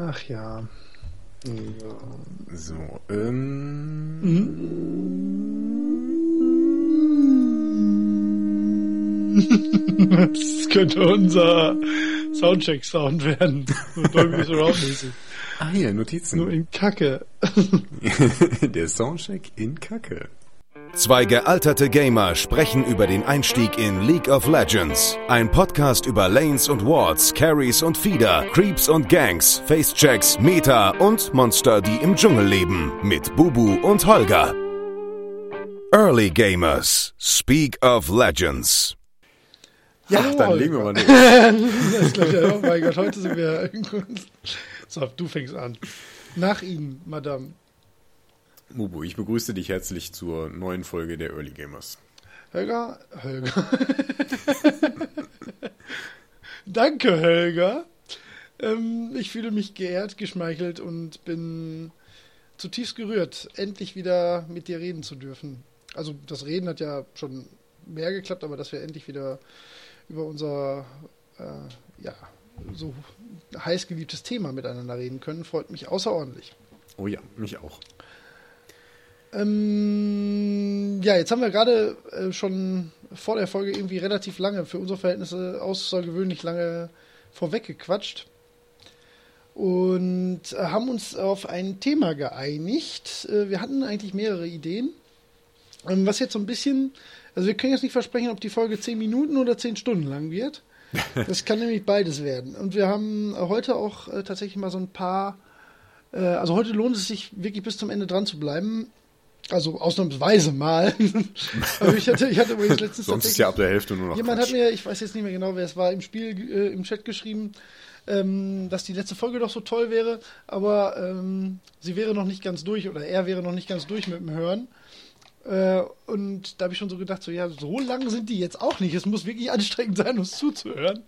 Ach ja. So, ähm. das könnte unser Soundcheck-Sound werden. So Dolby Surround-mäßig. Ah, hier, Notizen. Nur in Kacke. Der Soundcheck in Kacke. Zwei gealterte Gamer sprechen über den Einstieg in League of Legends. Ein Podcast über Lanes und Wards, Carries und Feeder, Creeps und Gangs, Facechecks, Meta und Monster, die im Dschungel leben. Mit Bubu und Holger. Early Gamers. Speak of Legends. Ja, Hallo, dann legen wir mal ist gleich, oh mein Gott, heute sind wir. So, du fängst an. Nach Ihnen, Madame. Mubu, ich begrüße dich herzlich zur neuen Folge der Early Gamers. Helga? Helga. Danke, Helga. Ähm, ich fühle mich geehrt, geschmeichelt und bin zutiefst gerührt, endlich wieder mit dir reden zu dürfen. Also das Reden hat ja schon mehr geklappt, aber dass wir endlich wieder über unser äh, ja, so heiß geliebtes Thema miteinander reden können, freut mich außerordentlich. Oh ja, mich auch. Ähm, ja, jetzt haben wir gerade äh, schon vor der Folge irgendwie relativ lange, für unsere Verhältnisse außergewöhnlich lange vorweggequatscht und äh, haben uns auf ein Thema geeinigt. Äh, wir hatten eigentlich mehrere Ideen, ähm, was jetzt so ein bisschen, also wir können jetzt nicht versprechen, ob die Folge 10 Minuten oder 10 Stunden lang wird. Das kann nämlich beides werden. Und wir haben heute auch äh, tatsächlich mal so ein paar, äh, also heute lohnt es sich wirklich bis zum Ende dran zu bleiben. Also ausnahmsweise mal. Aber ich hatte, ich hatte übrigens letztens Sonst ist ja ab der Hälfte nur noch Jemand Quatsch. hat mir, ich weiß jetzt nicht mehr genau, wer es war, im Spiel, äh, im Chat geschrieben, ähm, dass die letzte Folge doch so toll wäre, aber ähm, sie wäre noch nicht ganz durch oder er wäre noch nicht ganz durch mit dem Hören. Äh, und da habe ich schon so gedacht, so ja, so lang sind die jetzt auch nicht. Es muss wirklich anstrengend sein, uns zuzuhören.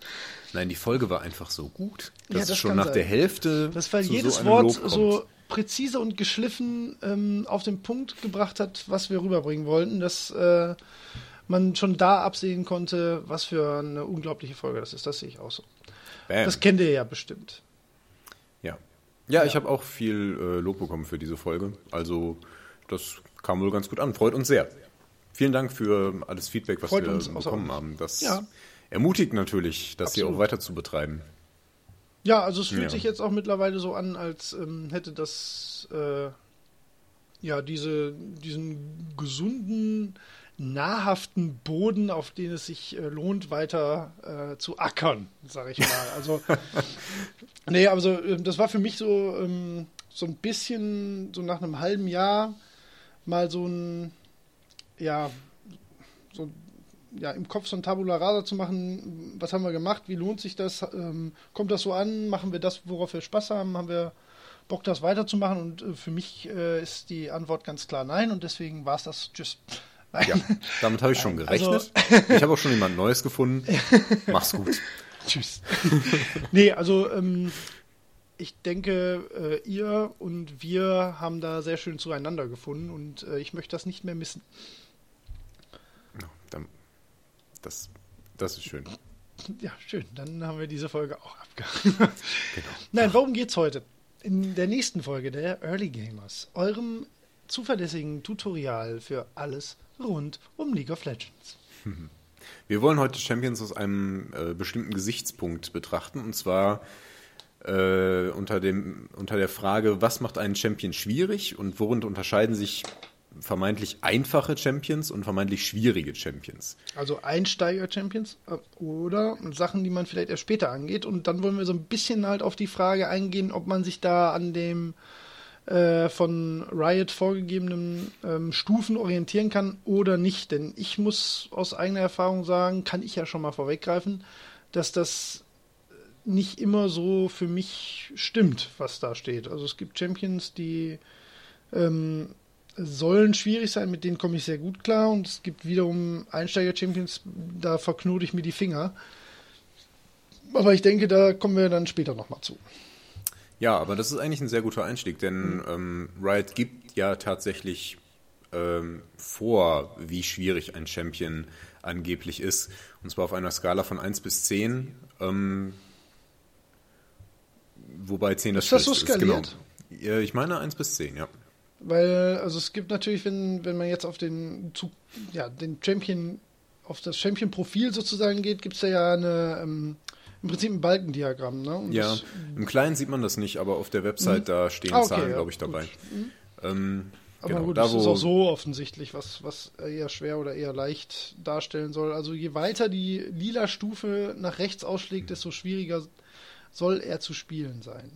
Nein, die Folge war einfach so gut, Ja, dass das es schon nach sein. der Hälfte Das zu jedes so einem Wort Lob kommt. so präzise und geschliffen ähm, auf den Punkt gebracht hat, was wir rüberbringen wollten, dass äh, man schon da absehen konnte, was für eine unglaubliche Folge das ist. Das sehe ich auch so. Bam. Das kennt ihr ja bestimmt. Ja. Ja, ich habe auch viel äh, Lob bekommen für diese Folge. Also, das kam wohl ganz gut an. Freut uns sehr. Vielen Dank für alles Feedback, was Freut wir bekommen haben. Das Ja. ermutigt natürlich, das hier Absolut. auch weiter zu betreiben. Ja, also es fühlt Ja. sich jetzt auch mittlerweile so an, als ähm, hätte das äh, ja diese, diesen gesunden, nahrhaften Boden, auf den es sich äh, lohnt, weiter äh, zu ackern, sage ich mal. Also nee, also ähm, das war für mich so ähm, so ein bisschen so nach einem halben Jahr mal so ein ja so ja, im Kopf so ein Tabula Rasa zu machen, was haben wir gemacht, wie lohnt sich das, ähm, kommt das so an, machen wir das, worauf wir Spaß haben, haben wir Bock, das weiterzumachen und äh, für mich äh, ist die Antwort ganz klar nein und deswegen war es das, tschüss. Nein. Ja, damit habe ich schon Also- gerechnet. ich habe auch schon jemand Neues gefunden. Mach's gut. Tschüss. nee, also ähm, ich denke, äh, ihr und wir haben da sehr schön zueinander gefunden und äh, ich möchte das nicht mehr missen. Das, das ist schön. Ja, schön. Dann haben wir diese Folge auch abgehakt. Nein, worum geht's heute? In der nächsten Folge der Early Gamers, eurem zuverlässigen Tutorial für alles rund um League of Legends. Wir wollen heute Champions aus einem äh, bestimmten Gesichtspunkt betrachten, und zwar äh, unter, dem, unter der Frage, was macht einen Champion schwierig und worin unterscheiden sich vermeintlich einfache Champions und vermeintlich schwierige Champions. Also Einsteiger-Champions äh, oder Sachen, die man vielleicht erst später angeht. Und dann wollen wir so ein bisschen halt auf die Frage eingehen, ob man sich da an dem äh, von Riot vorgegebenen ähm, Stufen orientieren kann oder nicht. Denn ich muss aus eigener Erfahrung sagen, kann ich ja schon mal vorweggreifen, dass das nicht immer so für mich stimmt, was da steht. Also es gibt Champions, die ähm, sollen schwierig sein, mit denen komme ich sehr gut klar. Und es gibt wiederum Einsteiger-Champions, da verknote ich mir die Finger. Aber ich denke, da kommen wir dann später nochmal zu. Ja, aber das ist eigentlich ein sehr guter Einstieg, denn ähm, Riot gibt ja tatsächlich ähm, vor, wie schwierig ein Champion angeblich ist. Und zwar auf einer Skala von 1 bis 10. Ähm, wobei 10 das Ist das so Schlechteste ist. Genau. skaliert? Ich meine 1 bis 10, ja. Weil, also es gibt natürlich, wenn, wenn man jetzt auf den, zu, ja, den Champion, auf das Champion-Profil sozusagen geht, gibt es da ja eine, ähm, im Prinzip ein Balkendiagramm, ne? Und Ja, das- im Kleinen sieht man das nicht, aber auf der Website, da stehen Ah, okay, Zahlen, ja, glaube ich, dabei. Ähm, Aber genau, gut, da, das ist auch so offensichtlich, was, was eher schwer oder eher leicht darstellen soll. Also je weiter die lila Stufe nach rechts ausschlägt, desto schwieriger soll er zu spielen sein.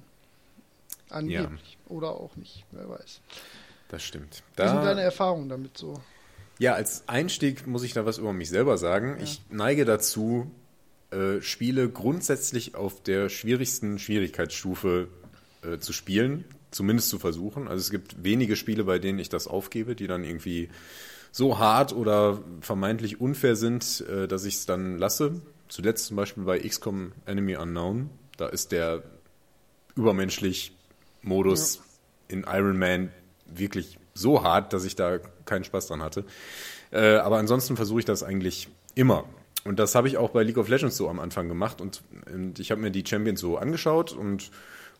Angeblich. Oder auch nicht, wer weiß. Das stimmt. Wie sind Da, deine Erfahrungen damit so? ja, als Einstieg muss ich da was über mich selber sagen. Ich neige dazu, äh, Spiele grundsätzlich auf der schwierigsten Schwierigkeitsstufe äh, zu spielen, zumindest zu versuchen. Also es gibt wenige Spiele, bei denen ich das aufgebe, die dann irgendwie so hart oder vermeintlich unfair sind, äh, dass ich es dann lasse. Zuletzt zum Beispiel bei XCOM Enemy Unknown. Da ist der übermenschlich Modus in Iron Man wirklich so hart, dass ich da keinen Spaß dran hatte. Äh, aber ansonsten versuche ich das eigentlich immer. Und das habe ich auch bei League of Legends so am Anfang gemacht. Und, und ich habe mir die Champions so angeschaut und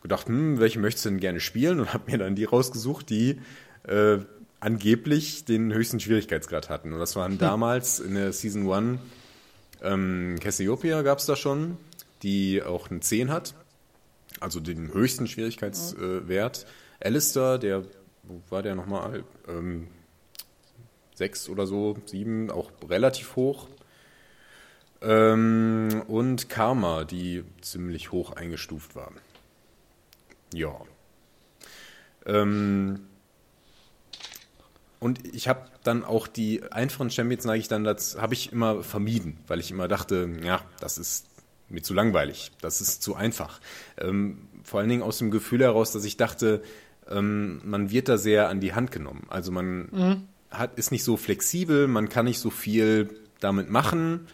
gedacht, hm, welche möchtest du denn gerne spielen? Und habe mir dann die rausgesucht, die äh, angeblich den höchsten Schwierigkeitsgrad hatten. Und das waren damals in der Season 1 ähm, Cassiopeia gab es da schon, die auch eine 10 hat, also den höchsten Schwierigkeitswert. Alistair, der, wo war der nochmal? Ähm, 6 oder so, 7, auch relativ hoch. Ähm, und Karma, die ziemlich hoch eingestuft war. Ja. Ähm, und ich habe dann auch die einfachen Champions, neige ich dann dazu, habe ich immer vermieden, weil ich immer dachte, ja, das ist mir zu langweilig, das ist zu einfach. Ähm, vor allen Dingen aus dem Gefühl heraus, dass ich dachte, ähm, man wird da sehr an die Hand genommen. Also man hat, ist nicht so flexibel, man kann nicht so viel damit machen.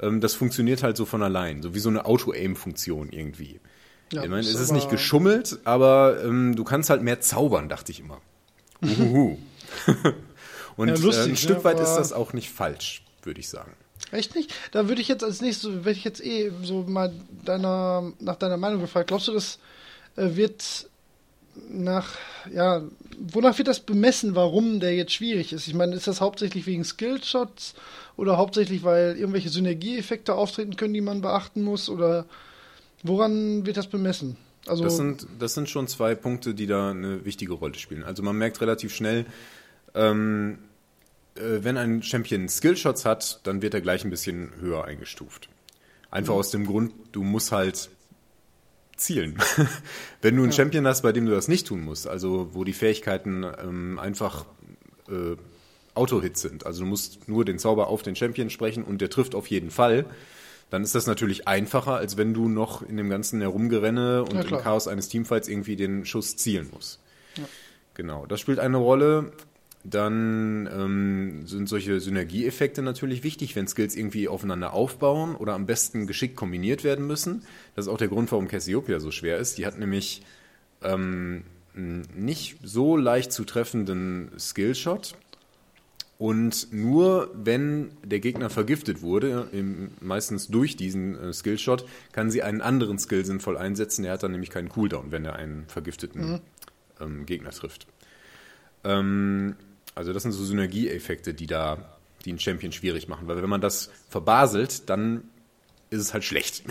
Ähm, das funktioniert halt so von allein, so wie so eine Auto-Aim-Funktion irgendwie. Ja, ich meine, es ist nicht geschummelt, aber ähm, du kannst halt mehr zaubern, dachte ich immer. Uhuhu. Und Ja, lustig, äh, ein ne, Stück weit ist das auch nicht falsch, würde ich sagen. Echt nicht? Da würde ich jetzt als nächstes, werde ich jetzt eh so mal deiner, nach deiner Meinung gefragt. Glaubst du, das äh, wird nach, ja, wonach wird das bemessen, warum der jetzt schwierig ist? Ich meine, ist das hauptsächlich wegen Skillshots oder hauptsächlich, weil irgendwelche Synergieeffekte auftreten können, die man beachten muss? Oder woran wird das bemessen? Also, Das sind, das sind schon zwei Punkte, die da eine wichtige Rolle spielen. Also man merkt relativ schnell, ähm, äh, wenn ein Champion Skillshots hat, dann wird er gleich ein bisschen höher eingestuft. Einfach aus dem Grund, du musst halt zielen. wenn du einen Champion hast, bei dem du das nicht tun musst, also wo die Fähigkeiten ähm, einfach äh, Auto-Hits sind, also du musst nur den Zauber auf den Champion sprechen und der trifft auf jeden Fall, dann ist das natürlich einfacher, als wenn du noch in dem ganzen Herumgerenne und Ja, im. Chaos eines Teamfights irgendwie den Schuss zielen musst. Genau, das spielt eine Rolle. Dann ähm, sind solche Synergieeffekte natürlich wichtig, wenn Skills irgendwie aufeinander aufbauen oder am besten geschickt kombiniert werden müssen. Das ist auch der Grund, warum Cassiopeia so schwer ist. Die hat nämlich ähm, einen nicht so leicht zu treffenden Skillshot. Und nur wenn der Gegner vergiftet wurde, im, meistens durch diesen äh, Skillshot, kann sie einen anderen Skill sinnvoll einsetzen. Der hat dann nämlich keinen Cooldown, wenn er einen vergifteten ähm, Gegner trifft. Ähm, also das sind so Synergieeffekte, die da die einen Champion schwierig machen. Weil wenn man das verbaselt, dann ist es halt schlecht.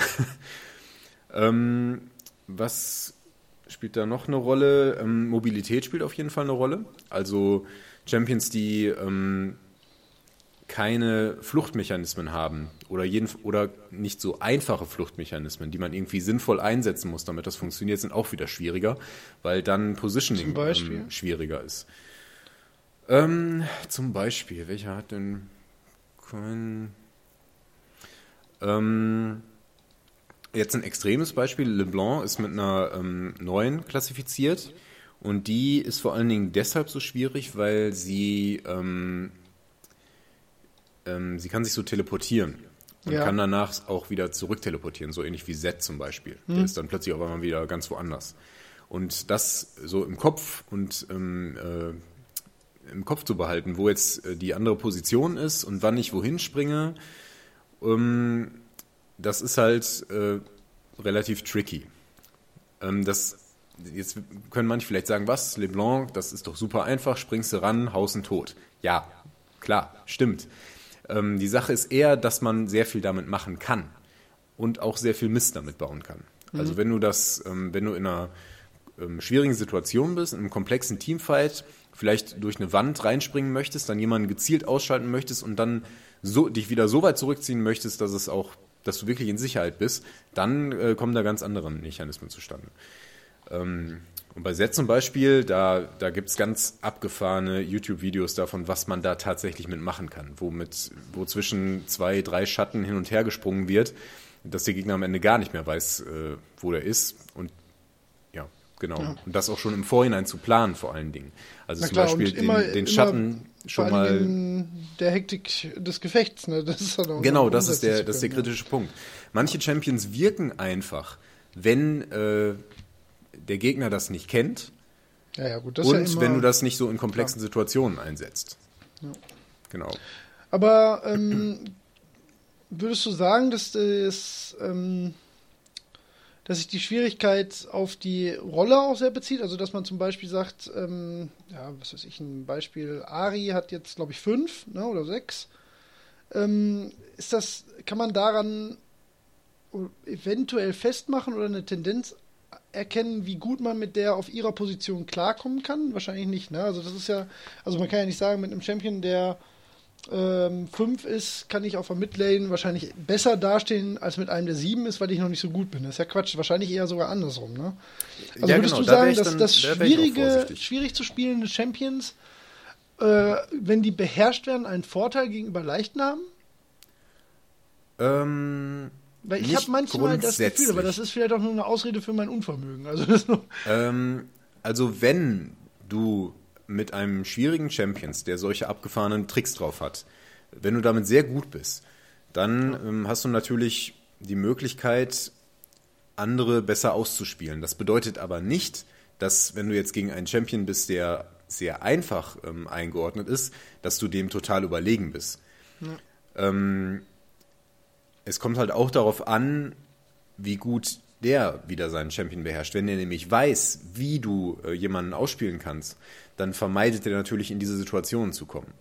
ähm, was spielt da noch eine Rolle? Ähm, Mobilität spielt auf jeden Fall eine Rolle. Also Champions, die ähm, keine Fluchtmechanismen haben oder, jeden, oder nicht so einfache Fluchtmechanismen, die man irgendwie sinnvoll einsetzen muss, damit das funktioniert, sind auch wieder schwieriger, weil dann Positioning ähm, schwieriger ist. Ähm, zum Beispiel, welcher hat denn ähm, Jetzt ein extremes Beispiel. LeBlanc ist mit einer ähm, 9 klassifiziert und die ist vor allen Dingen deshalb so schwierig, weil sie, ähm, ähm, sie kann sich so teleportieren und Ja. kann danach auch wieder zurück teleportieren, so ähnlich wie Z zum Beispiel. Der ist dann plötzlich auf einmal wieder ganz woanders. Und das so im Kopf und ähm, äh, im Kopf zu behalten, wo jetzt äh, die andere Position ist und wann ich wohin springe, ähm, das ist halt äh, relativ tricky. Ähm, das, jetzt können manche vielleicht sagen, was, LeBlanc, das ist doch super einfach, springst du ran, haust ihn tot. Ja, klar, stimmt. Ähm, die Sache ist eher, dass man sehr viel damit machen kann und auch sehr viel Mist damit bauen kann. Also mhm. Also wenn du das, wenn du in einer schwierigen Situation bist, in einem komplexen Teamfight, vielleicht durch eine Wand reinspringen möchtest, dann jemanden gezielt ausschalten möchtest und dann so, dich wieder so weit zurückziehen möchtest, dass es auch, dass du wirklich in Sicherheit bist, dann äh, kommen da ganz andere Mechanismen zustande. Ähm, und bei Set zum Beispiel, da, da gibt es ganz abgefahrene YouTube-Videos davon, was man da tatsächlich mitmachen kann, wo, mit, wo zwischen zwei, drei Schatten hin und her gesprungen wird, dass der Gegner am Ende gar nicht mehr weiß, äh, wo der ist. Und genau. Ja. Und das auch schon im Vorhinein zu planen, vor allen Dingen. Also Na zum klar, Beispiel den, immer, den Schatten schon mal. Der Hektik des Gefechts, ne? Das ist halt genau, das ist der, das ist der kritische Punkt. Manche Champions wirken einfach, wenn äh, der Gegner das nicht kennt. Ja, ja, gut, das und ja wenn du das nicht so in komplexen klar. Situationen einsetzt. Ja. Genau. Aber ähm, würdest du sagen, dass das, ähm, dass sich die Schwierigkeit auf die Rolle auch sehr bezieht? Also dass man zum Beispiel sagt, ähm, ja, was weiß ich, ein Beispiel, Ari hat jetzt, glaube ich, fünf ne, oder sechs. Ähm, ist das, kann man daran eventuell festmachen oder eine Tendenz erkennen, wie gut man mit der auf ihrer Position klarkommen kann? Wahrscheinlich nicht, ne? Also das ist ja, also man kann ja nicht sagen, mit einem Champion, der 5 ähm, ist, kann ich auf der Midlane wahrscheinlich besser dastehen als mit einem, der 7 ist, weil ich noch nicht so gut bin. Das ist ja Quatsch, wahrscheinlich eher sogar andersrum, ne? Also ja, würdest genau, du sagen, da dass das schwierige, schwierig zu spielende Champions, äh, wenn die beherrscht werden, einen Vorteil gegenüber leichten haben? Ähm, weil ich habe manchmal das Gefühl, aber das ist vielleicht auch nur eine Ausrede für mein Unvermögen. Also, ähm, also wenn du mit einem schwierigen Champions, der solche abgefahrenen Tricks drauf hat, wenn du damit sehr gut bist, dann ähm, hast du natürlich die Möglichkeit, andere besser auszuspielen. Das bedeutet aber nicht, dass wenn du jetzt gegen einen Champion bist, der sehr einfach ähm, eingeordnet ist, dass du dem total überlegen bist. Ja. Ähm, es kommt halt auch darauf an, wie gut der wieder seinen Champion beherrscht. Wenn er nämlich weiß, wie du äh, jemanden ausspielen kannst, dann vermeidet er natürlich in diese Situationen zu kommen.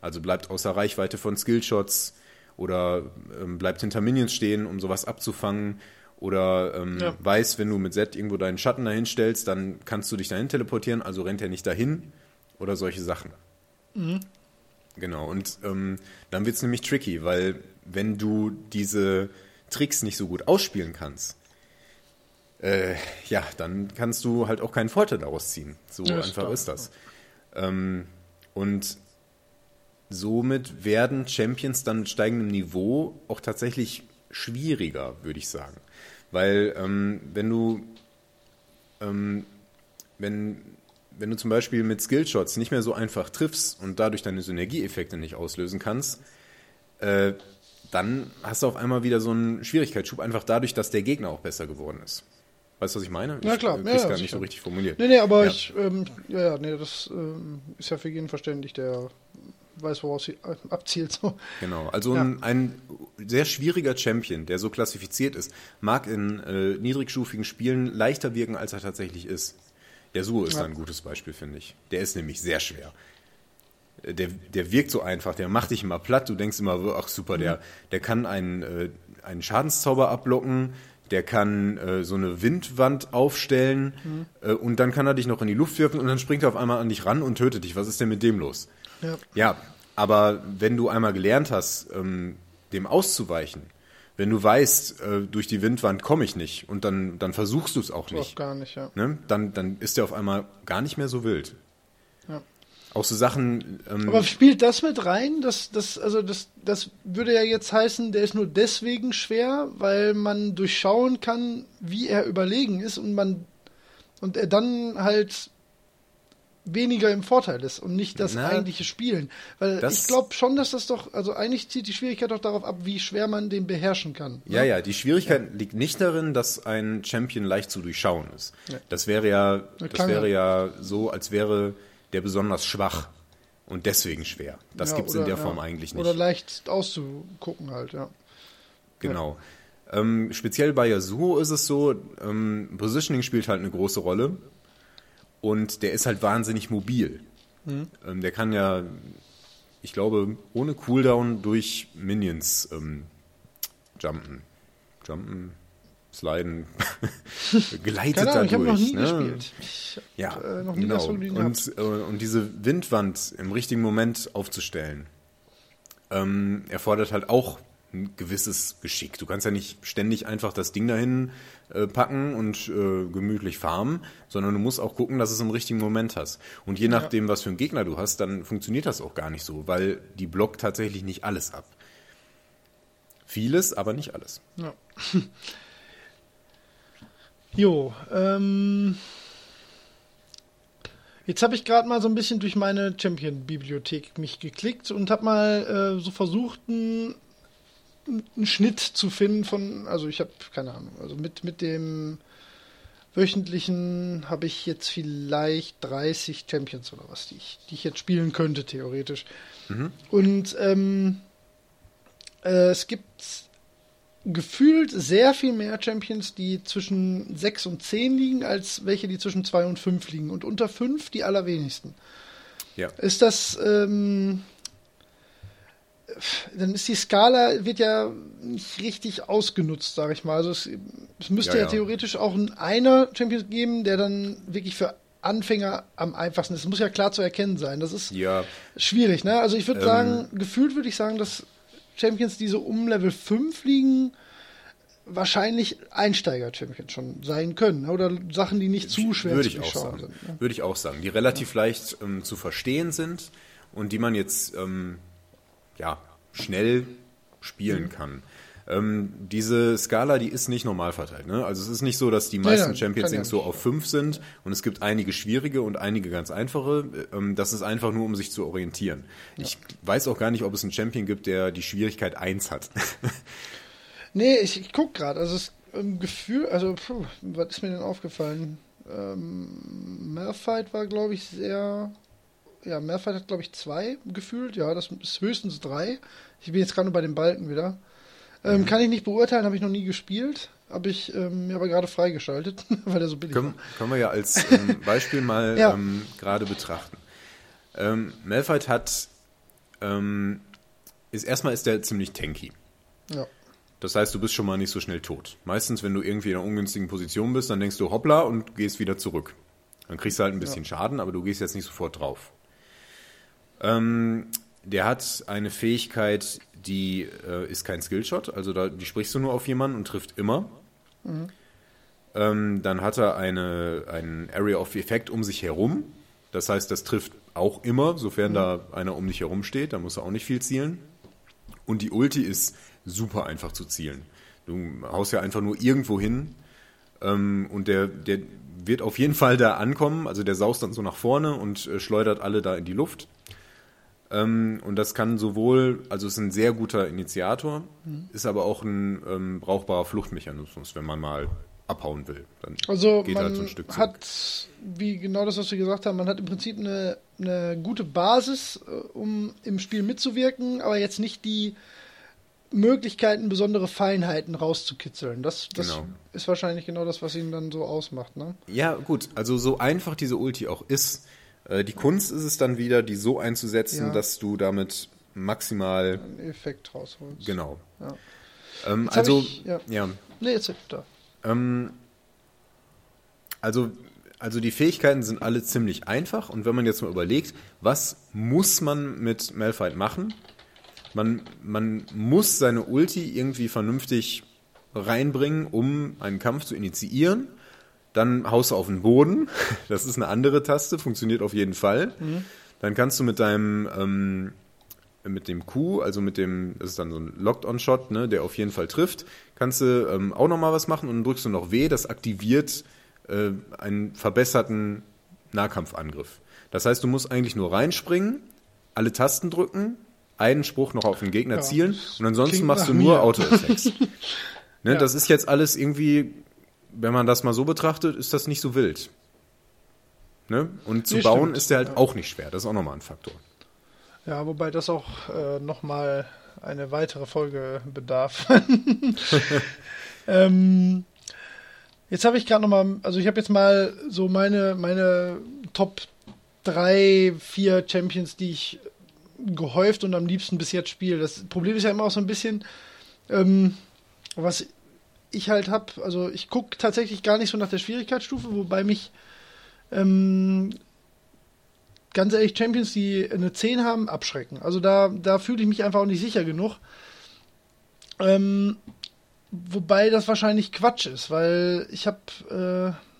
Also bleibt außer Reichweite von Skillshots oder ähm, bleibt hinter Minions stehen, um sowas abzufangen. Oder ähm, ja. weiß, wenn du mit Set irgendwo deinen Schatten dahin stellst, dann kannst du dich dahin teleportieren, also rennt er nicht dahin. Oder solche Sachen. Mhm. Genau, und ähm, dann wird es nämlich tricky, weil wenn du diese Tricks nicht so gut ausspielen kannst, äh, ja, dann kannst du halt auch keinen Vorteil daraus ziehen. So ja, einfach ist das. Ähm, und somit werden Champions dann mit steigendem Niveau auch tatsächlich schwieriger, würde ich sagen. Weil ähm, wenn du ähm, wenn, wenn du zum Beispiel mit Skillshots nicht mehr so einfach triffst und dadurch deine Synergieeffekte nicht auslösen kannst, äh, dann hast du auf einmal wieder so einen Schwierigkeitsschub, einfach dadurch, dass der Gegner auch besser geworden ist. Weißt du, was ich meine? Ja, klar. Ich äh, ja, gar nicht so richtig formuliert. Nee, nee, aber ja. ich, ähm, ja, ja, nee, das ähm, ist ja für jeden verständlich, der weiß, woraus sie äh, abzielt. So. Genau, also ja. ein, ein, sehr schwieriger Champion, der so klassifiziert ist, mag in äh, niedrigstufigen Spielen leichter wirken, als er tatsächlich ist. Der Suo ist ja. ein gutes Beispiel, finde ich. Der ist nämlich sehr schwer der, der wirkt so einfach, der macht dich immer platt, du denkst immer, ach super, der, der kann einen, äh, einen Schadenszauber ablocken, der kann äh, so eine Windwand aufstellen mhm. äh, und dann kann er dich noch in die Luft werfen und dann springt er auf einmal an dich ran und tötet dich. Was ist denn mit dem los? Ja, ja aber wenn du einmal gelernt hast, ähm, dem auszuweichen, wenn du weißt, äh, durch die Windwand komme ich nicht und dann, dann versuchst du es auch nicht. Auch gar nicht, ja. Ne? Dann, dann ist der auf einmal gar nicht mehr so wild. Auch so Sachen. Ähm Aber spielt das mit rein? Das, das, also das, das würde ja jetzt heißen, der ist nur deswegen schwer, weil man durchschauen kann, wie er überlegen ist und man und er dann halt weniger im Vorteil ist und nicht das Na, eigentliche Spielen. Weil das ich glaube schon, dass das doch, also eigentlich zieht die Schwierigkeit doch darauf ab, wie schwer man den beherrschen kann. Ne? Ja, ja, die Schwierigkeit ja. liegt nicht darin, dass ein Champion leicht zu durchschauen ist. Ja. Das wäre ja, das wäre ja so, als wäre der besonders schwach und deswegen schwer. Das ja, gibt es in der ja. Form eigentlich nicht. Oder leicht auszugucken halt, ja. Genau. Ähm, speziell bei Yasuo ist es so, ähm, Positioning spielt halt eine große Rolle und der ist halt wahnsinnig mobil. Mhm. Ähm, der kann ja, ich glaube, ohne Cooldown durch Minions ähm, jumpen. Jumpen, sliden, gleitet Keine Ahnung, dadurch. ich habe noch nie ne? gespielt. Ich hab, Ja, äh, noch nie genau. das Vergnügen und, äh, und diese Windwand im richtigen Moment aufzustellen, ähm, erfordert halt auch ein gewisses Geschick. Du kannst ja nicht ständig einfach das Ding dahin äh, packen und äh, gemütlich farmen, sondern du musst auch gucken, dass es im richtigen Moment hast. Und je nachdem, was für einen Gegner du hast, dann funktioniert das auch gar nicht so, weil die blockt tatsächlich nicht alles ab. Vieles, aber nicht alles. Ja. Jo, ähm. Jetzt habe ich gerade mal so ein bisschen durch meine Champion-Bibliothek mich geklickt und habe mal äh, so versucht, einen, einen Schnitt zu finden von, also ich habe keine Ahnung, also mit, mit dem wöchentlichen habe ich jetzt vielleicht 30 Champions oder was, die ich, die ich jetzt spielen könnte, theoretisch. Und ähm, äh, es gibt gefühlt sehr viel mehr Champions, die zwischen 6 und 10 liegen, als welche, die zwischen 2 und 5 liegen. Und unter 5 die allerwenigsten. Ja. Ist das, ähm, dann ist die Skala, wird ja nicht richtig ausgenutzt, sage ich mal. Also es, es müsste Ja, ja, ja. theoretisch auch einen einer Champion geben, der dann wirklich für Anfänger am einfachsten ist. Das muss ja klar zu erkennen sein. Das ist Ja, schwierig, ne? Also ich würde Ähm. sagen, gefühlt würde ich sagen, dass Champions, die so um Level 5 liegen, wahrscheinlich Einsteiger-Champions schon sein können. ne? Oder Sachen, die nicht zu schwer würde zu ich auch durchschauen sagen. sind. Ne? Würde ich auch sagen, die relativ leicht ähm, zu verstehen sind und die man jetzt ähm, ja schnell spielen kann. Ähm, diese Skala, die ist nicht normal verteilt. Ne? Also es ist nicht so, dass die meisten ja, Champions kann ja League so auf fünf sind und es gibt einige schwierige und einige ganz einfache. Ähm, das ist einfach nur, um sich zu orientieren. Ich weiß auch gar nicht, ob es einen Champion gibt, der die Schwierigkeit eins hat. Nee, ich, ich guck gerade. Also es im Gefühl, also puh, was ist mir denn aufgefallen? Ähm, Malphite war, glaube ich, sehr. Ja, Malphite hat, glaube ich, zwei gefühlt. Ja, das ist höchstens drei. Ich bin jetzt gerade nur bei den Balken wieder. Ähm, Kann ich nicht beurteilen, habe ich noch nie gespielt. Habe ich ähm, mir aber gerade freigeschaltet, weil er so billig Können, war. können wir ja als ähm, Beispiel mal Ja. ähm, gerade betrachten. Ähm, Malphite hat, ähm, ist erstmal ist der ziemlich tanky. Ja. Das heißt, du bist schon mal nicht so schnell tot. Meistens, wenn du irgendwie in einer ungünstigen Position bist, dann denkst du hoppla und gehst wieder zurück. Dann kriegst du halt ein bisschen Schaden, aber du gehst jetzt nicht sofort drauf. Ähm, der hat eine Fähigkeit, die äh, ist kein Skillshot, also da, die sprichst du nur auf jemanden und trifft immer. Ähm, dann hat er eine, einen Area of Effect um sich herum. Das heißt, das trifft auch immer, sofern da einer um dich herum steht. Da muss er auch nicht viel zielen. Und die Ulti ist super einfach zu zielen. Du haust ja einfach nur irgendwo hin ähm, und der, der wird auf jeden Fall da ankommen. Also der saust dann so nach vorne und äh, schleudert alle da in die Luft. Ähm, und das kann sowohl, also ist ein sehr guter Initiator, ist aber auch ein ähm, brauchbarer Fluchtmechanismus, wenn man mal abhauen will. Dann Also geht man halt so ein Stück zurück. hat, wie genau das, was wir gesagt haben, man hat im Prinzip eine, eine gute Basis, äh, um im Spiel mitzuwirken, aber jetzt nicht die Möglichkeiten, besondere Feinheiten rauszukitzeln. Das, das Genau. ist wahrscheinlich genau das, was ihn dann so ausmacht. Ne? Ja, gut, also so einfach diese Ulti auch ist, die Kunst ist es dann wieder, die so einzusetzen, Ja. dass du damit maximal, Einen Effekt rausholst. genau. Ja. Ähm, also, ich- ja. ja, Nee, jetzt da. Ähm, also, also die Fähigkeiten sind alle ziemlich einfach und wenn man jetzt mal überlegt, was muss man mit Malphite machen? Man, man muss seine Ulti irgendwie vernünftig reinbringen, um einen Kampf zu initiieren. Dann haust du auf den Boden. Das ist eine andere Taste, funktioniert auf jeden Fall. Dann kannst du mit deinem ähm, mit dem Q, also mit dem, das ist dann so ein Locked-on-Shot, ne, der auf jeden Fall trifft, kannst du ähm, auch nochmal was machen und dann drückst du noch W, das aktiviert äh, einen verbesserten Nahkampfangriff. Das heißt, du musst eigentlich nur reinspringen, alle Tasten drücken, einen Spruch noch auf den Gegner Ja, zielen und ansonsten machst du nur. Auto-Attacks. ne, Ja. Das ist jetzt alles irgendwie, wenn man das mal so betrachtet, ist das nicht so wild. Ne? Und zu Nee, bauen stimmt. ist der halt Ja. auch nicht schwer. Das ist auch nochmal ein Faktor. Ja, wobei das auch äh, nochmal eine weitere Folge bedarf. ähm, jetzt habe ich gerade noch mal, also ich habe jetzt mal so meine, meine Top 3, 4 Champions, die ich gehäuft und am liebsten bis jetzt spiele. Das Problem ist ja immer auch so ein bisschen, ähm, was ich halt habe, also ich gucke tatsächlich gar nicht so nach der Schwierigkeitsstufe, wobei mich ähm, ganz ehrlich Champions, die eine 10 haben, abschrecken. Also da, da fühle ich mich einfach auch nicht sicher genug. Ähm, wobei das wahrscheinlich Quatsch ist, weil ich habe äh,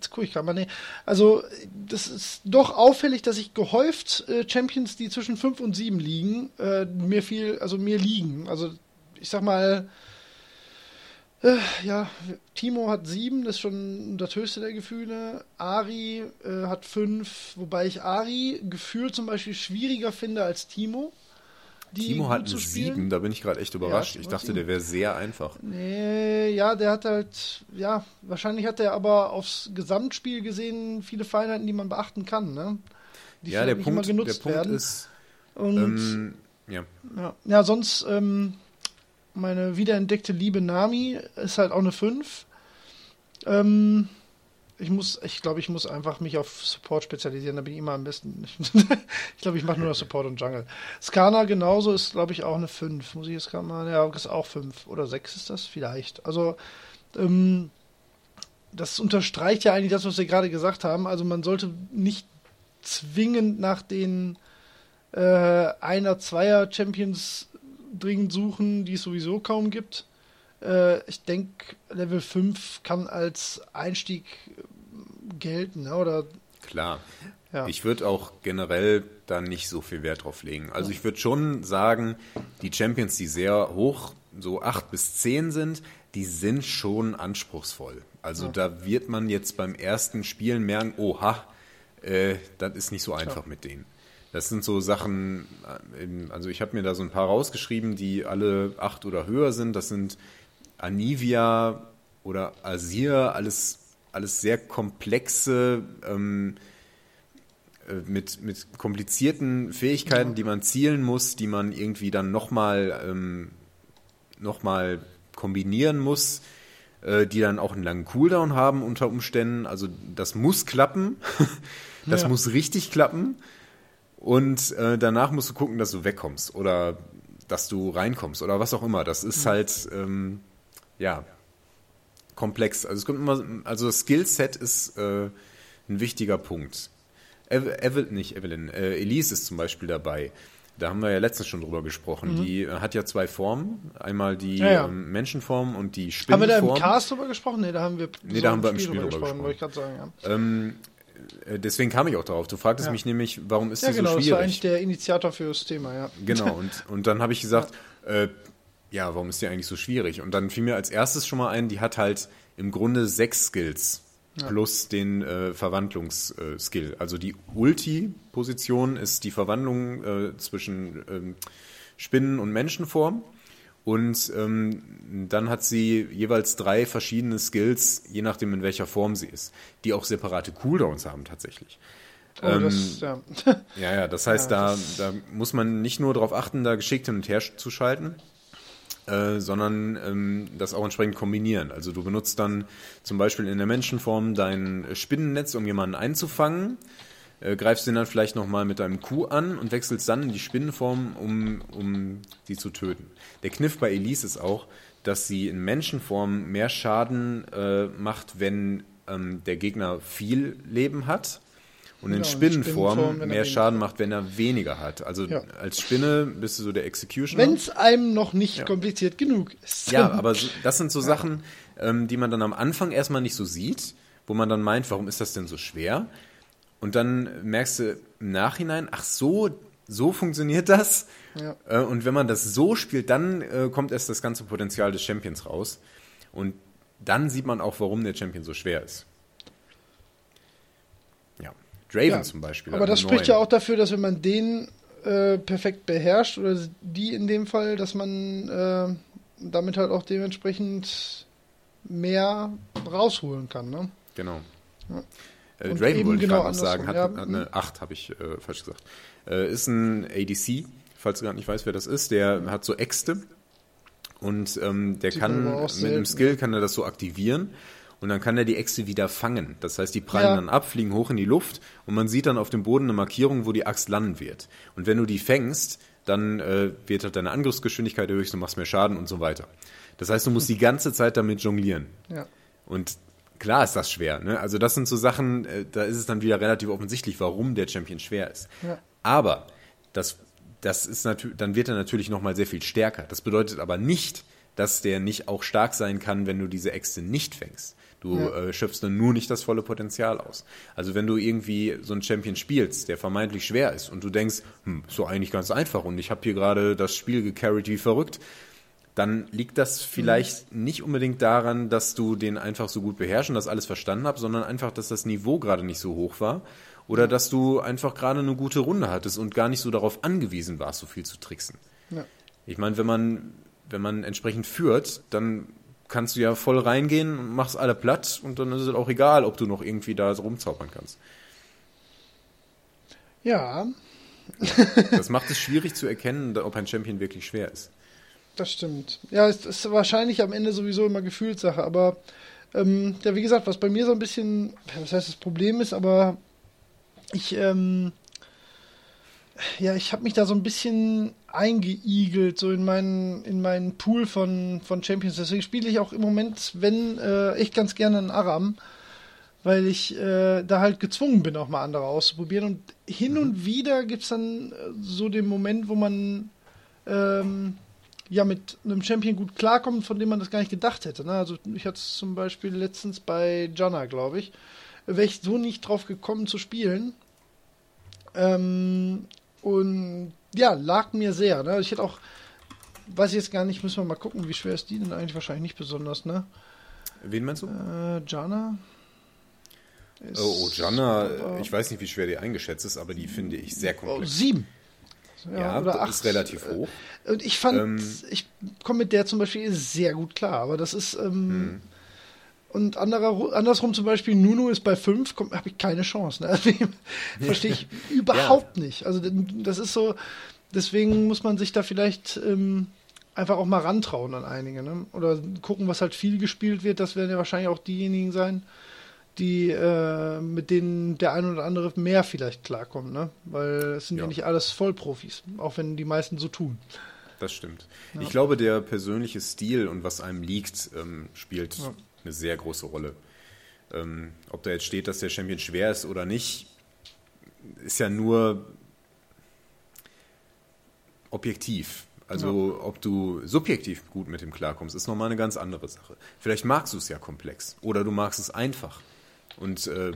Jetzt gucke ich gerade mal. Nee. Also, das ist doch auffällig, dass ich gehäuft äh, Champions, die zwischen 5 und 7 liegen, äh, mir viel, also mir liegen. Also, ich sag mal, ja, Timo hat 7, das ist schon das höchste der Gefühle. Ari äh, hat 5, wobei ich Ari gefühlt zum Beispiel schwieriger finde als Timo Timo hat eine 7, da bin ich gerade echt überrascht. Ja, ich dachte, der wäre sehr einfach. Nee, ja, der hat halt, ja, wahrscheinlich hat er aber aufs Gesamtspiel gesehen viele Feinheiten, die man beachten kann, ne? Die ja, der Punkt, der Punkt werden. ist, Und, ähm, ja. ja. Ja, sonst, ähm, meine wiederentdeckte Liebe Nami ist halt auch eine 5. Ähm, ich muss, ich glaube, ich muss einfach mich auf Support spezialisieren, da bin ich immer am besten. ich glaube, ich mache nur noch Support und Jungle. Skana genauso ist, glaube ich, auch eine 5. Muss ich jetzt gerade mal, ja, ist auch 5 oder 6 ist das vielleicht. Also, ähm, das unterstreicht ja eigentlich das, was wir gerade gesagt haben. Also man sollte nicht zwingend nach den äh, einer, zweier Champions dringend suchen, die es sowieso kaum gibt. Äh, ich denke, Level 5 kann als Einstieg gelten, ne? oder? Klar. Ja. Ich würde auch generell da nicht so viel Wert drauf legen. Also ich würde schon sagen, die Champions, die sehr hoch, so 8 bis 10 sind, die sind schon anspruchsvoll. Also ja. da wird man jetzt beim ersten Spielen merken, oha, äh, das ist nicht so einfach ja. mit denen. Das sind so Sachen, äh, also ich habe mir da so ein paar rausgeschrieben, die alle 8 oder höher sind. Das sind Anivia oder Asir, alles alles sehr komplexe, ähm, äh, mit, mit komplizierten Fähigkeiten, ja. die man zielen muss, die man irgendwie dann nochmal ähm, noch kombinieren muss, äh, die dann auch einen langen Cooldown haben unter Umständen. Also das muss klappen. das ja. muss richtig klappen. Und äh, danach musst du gucken, dass du wegkommst oder dass du reinkommst oder was auch immer. Das ist halt, ähm, ja, komplex. Also es kommt immer, also das Skillset ist äh, ein wichtiger Punkt. Ev Evelyn, nicht Evelyn, äh, Elise ist zum Beispiel dabei. Da haben wir ja letztens schon drüber gesprochen. Mhm. Die hat ja zwei Formen. Einmal die ja, ja. Ähm, Menschenform und die Spinnenform. Haben wir da im Cast drüber gesprochen? Nee, da haben wir, nee, so da haben wir im Spiel, Spiel drüber gesprochen. gesprochen. Sagen, ja. ähm, äh, deswegen kam ich auch darauf. Du fragtest ja. mich nämlich, warum ist ja, die genau, so schwierig? Ja, genau, das war eigentlich der Initiator für das Thema, ja. Genau, und, und dann habe ich gesagt, äh, ja, warum ist die eigentlich so schwierig? Und dann fiel mir als erstes schon mal ein, die hat halt im Grunde sechs Skills ja. plus den äh, Verwandlungsskill. Äh, also die Ulti-Position ist die Verwandlung äh, zwischen ähm, Spinnen- und Menschenform. Und ähm, dann hat sie jeweils drei verschiedene Skills, je nachdem in welcher Form sie ist, die auch separate Cooldowns haben tatsächlich. Oh, ähm, das, ja. ja. ja, das heißt, ja, das da, da muss man nicht nur darauf achten, da geschickt hin und her zu schalten, äh, sondern ähm, das auch entsprechend kombinieren. Also du benutzt dann zum Beispiel in der Menschenform dein Spinnennetz, um jemanden einzufangen, äh, greifst den dann vielleicht nochmal mit deinem Kuh an und wechselst dann in die Spinnenform, um, um sie zu töten. Der Kniff bei Elise ist auch, dass sie in Menschenform mehr Schaden äh, macht, wenn ähm, der Gegner viel Leben hat und in Spinnenform, Spinnenform mehr Schaden macht, wenn er weniger hat. Also ja. als Spinne bist du so der Executioner. Wenn es einem noch nicht ja. kompliziert genug ist. Ja, aber so, das sind so Sachen, ähm, die man dann am Anfang erstmal nicht so sieht, wo man dann meint, warum ist das denn so schwer? Und dann merkst du im Nachhinein, ach so, so funktioniert das. Ja. Äh, und wenn man das so spielt, dann äh, kommt erst das ganze Potenzial des Champions raus. Und dann sieht man auch, warum der Champion so schwer ist. Draven ja, zum Beispiel. Aber das spricht ja auch dafür, dass wenn man den äh, perfekt beherrscht oder die in dem Fall, dass man äh, damit halt auch dementsprechend mehr rausholen kann. Ne? Genau. Ja. Äh, Draven wollte ich genau noch sagen, hat, ja. hat eine 8, habe ich äh, falsch gesagt. Äh, ist ein ADC, falls du gar nicht weißt, wer das ist. Der hat so Äxte Und ähm, der Sieht kann mit selten. einem Skill kann er das so aktivieren und dann kann er die Äxte wieder fangen. Das heißt, die prallen Ja. dann ab, fliegen hoch in die Luft und man sieht dann auf dem Boden eine Markierung, wo die Axt landen wird. Und wenn du die fängst, dann äh, wird halt deine Angriffsgeschwindigkeit erhöht, du machst mehr Schaden und so weiter. Das heißt, du musst die ganze Zeit damit jonglieren. Ja. Und klar ist das schwer. Ne? Also das sind so Sachen, äh, da ist es dann wieder relativ offensichtlich, warum der Champion schwer ist. Ja. Aber das, das ist natürlich, dann wird er natürlich noch mal sehr viel stärker. Das bedeutet aber nicht, dass der nicht auch stark sein kann, wenn du diese Äxte nicht fängst. Du Ja. äh, schöpfst dann nur nicht das volle Potenzial aus. Also wenn du irgendwie so einen Champion spielst, der vermeintlich schwer ist und du denkst, hm, ist doch eigentlich ganz einfach und ich habe hier gerade das Spiel gecarried wie verrückt, dann liegt das vielleicht nicht unbedingt daran, dass du den einfach so gut beherrschen, das alles verstanden hast, sondern einfach, dass das Niveau gerade nicht so hoch war oder dass du einfach gerade eine gute Runde hattest und gar nicht so darauf angewiesen warst, so viel zu tricksen. Ja. Ich meine, wenn man, wenn man entsprechend führt, dann kannst du ja voll reingehen und machst alle platt und dann ist es auch egal, ob du noch irgendwie da so rumzaubern kannst. ja, Das macht es schwierig zu erkennen, ob ein Champion wirklich schwer ist. Das stimmt. Ja, es ist wahrscheinlich am Ende sowieso immer Gefühlssache, aber ähm, ja, wie gesagt, was bei mir so ein bisschen, was heißt das Problem ist, aber ich, ähm, ja, ich habe mich da so ein bisschen eingeigelt, so in meinen, in meinen Pool von, von Champions. Deswegen spiele ich auch im Moment, wenn, äh, echt ganz gerne einen Aram, weil ich äh, da halt gezwungen bin, auch mal andere auszuprobieren. Und hin und wieder gibt es dann äh, so den Moment, wo man ähm, ja mit einem Champion gut klarkommt, von dem man das gar nicht gedacht hätte. Ne? Also ich hatte es zum Beispiel letztens bei Janna, glaube ich, wäre ich so nicht drauf gekommen zu spielen. Ähm, und ja, lag mir sehr. Ne? Ich hätte auch, weiß ich jetzt gar nicht, müssen wir mal gucken, wie schwer ist die denn eigentlich? Wahrscheinlich nicht besonders, ne? Wen meinst du? Äh, Jana? Ist Oh, oh, Janna, aber- ich weiß nicht, wie schwer die eingeschätzt ist, aber die finde ich sehr Oh, komplex. sieben. Ja, oder das acht. ist relativ hoch. Und ich fand, Ähm, ich komme mit der zum Beispiel sehr gut klar, aber das ist, ähm, Hm. und anderer, andersrum zum Beispiel, Nuno ist bei fünf, habe ich keine Chance. Ne? Also, Verstehe ich überhaupt nicht. Also das ist so, deswegen muss man sich da vielleicht ähm, einfach auch mal rantrauen an einige. Ne? Oder gucken, was halt viel gespielt wird. Das werden ja wahrscheinlich auch diejenigen sein, die äh, mit denen der ein oder andere mehr vielleicht klarkommt. Ne? Weil es sind ja. Ja. nicht alles Vollprofis, auch wenn die meisten so tun. Das stimmt. Ich glaube, der persönliche Stil und was einem liegt, ähm, spielt Ja. eine sehr große Rolle. Ähm, ob da jetzt steht, dass der Champion schwer ist oder nicht, ist ja nur objektiv. Also ob du subjektiv gut mit ihm klarkommst, ist nochmal eine ganz andere Sache. Vielleicht magst du es ja komplex oder du magst es einfach und äh,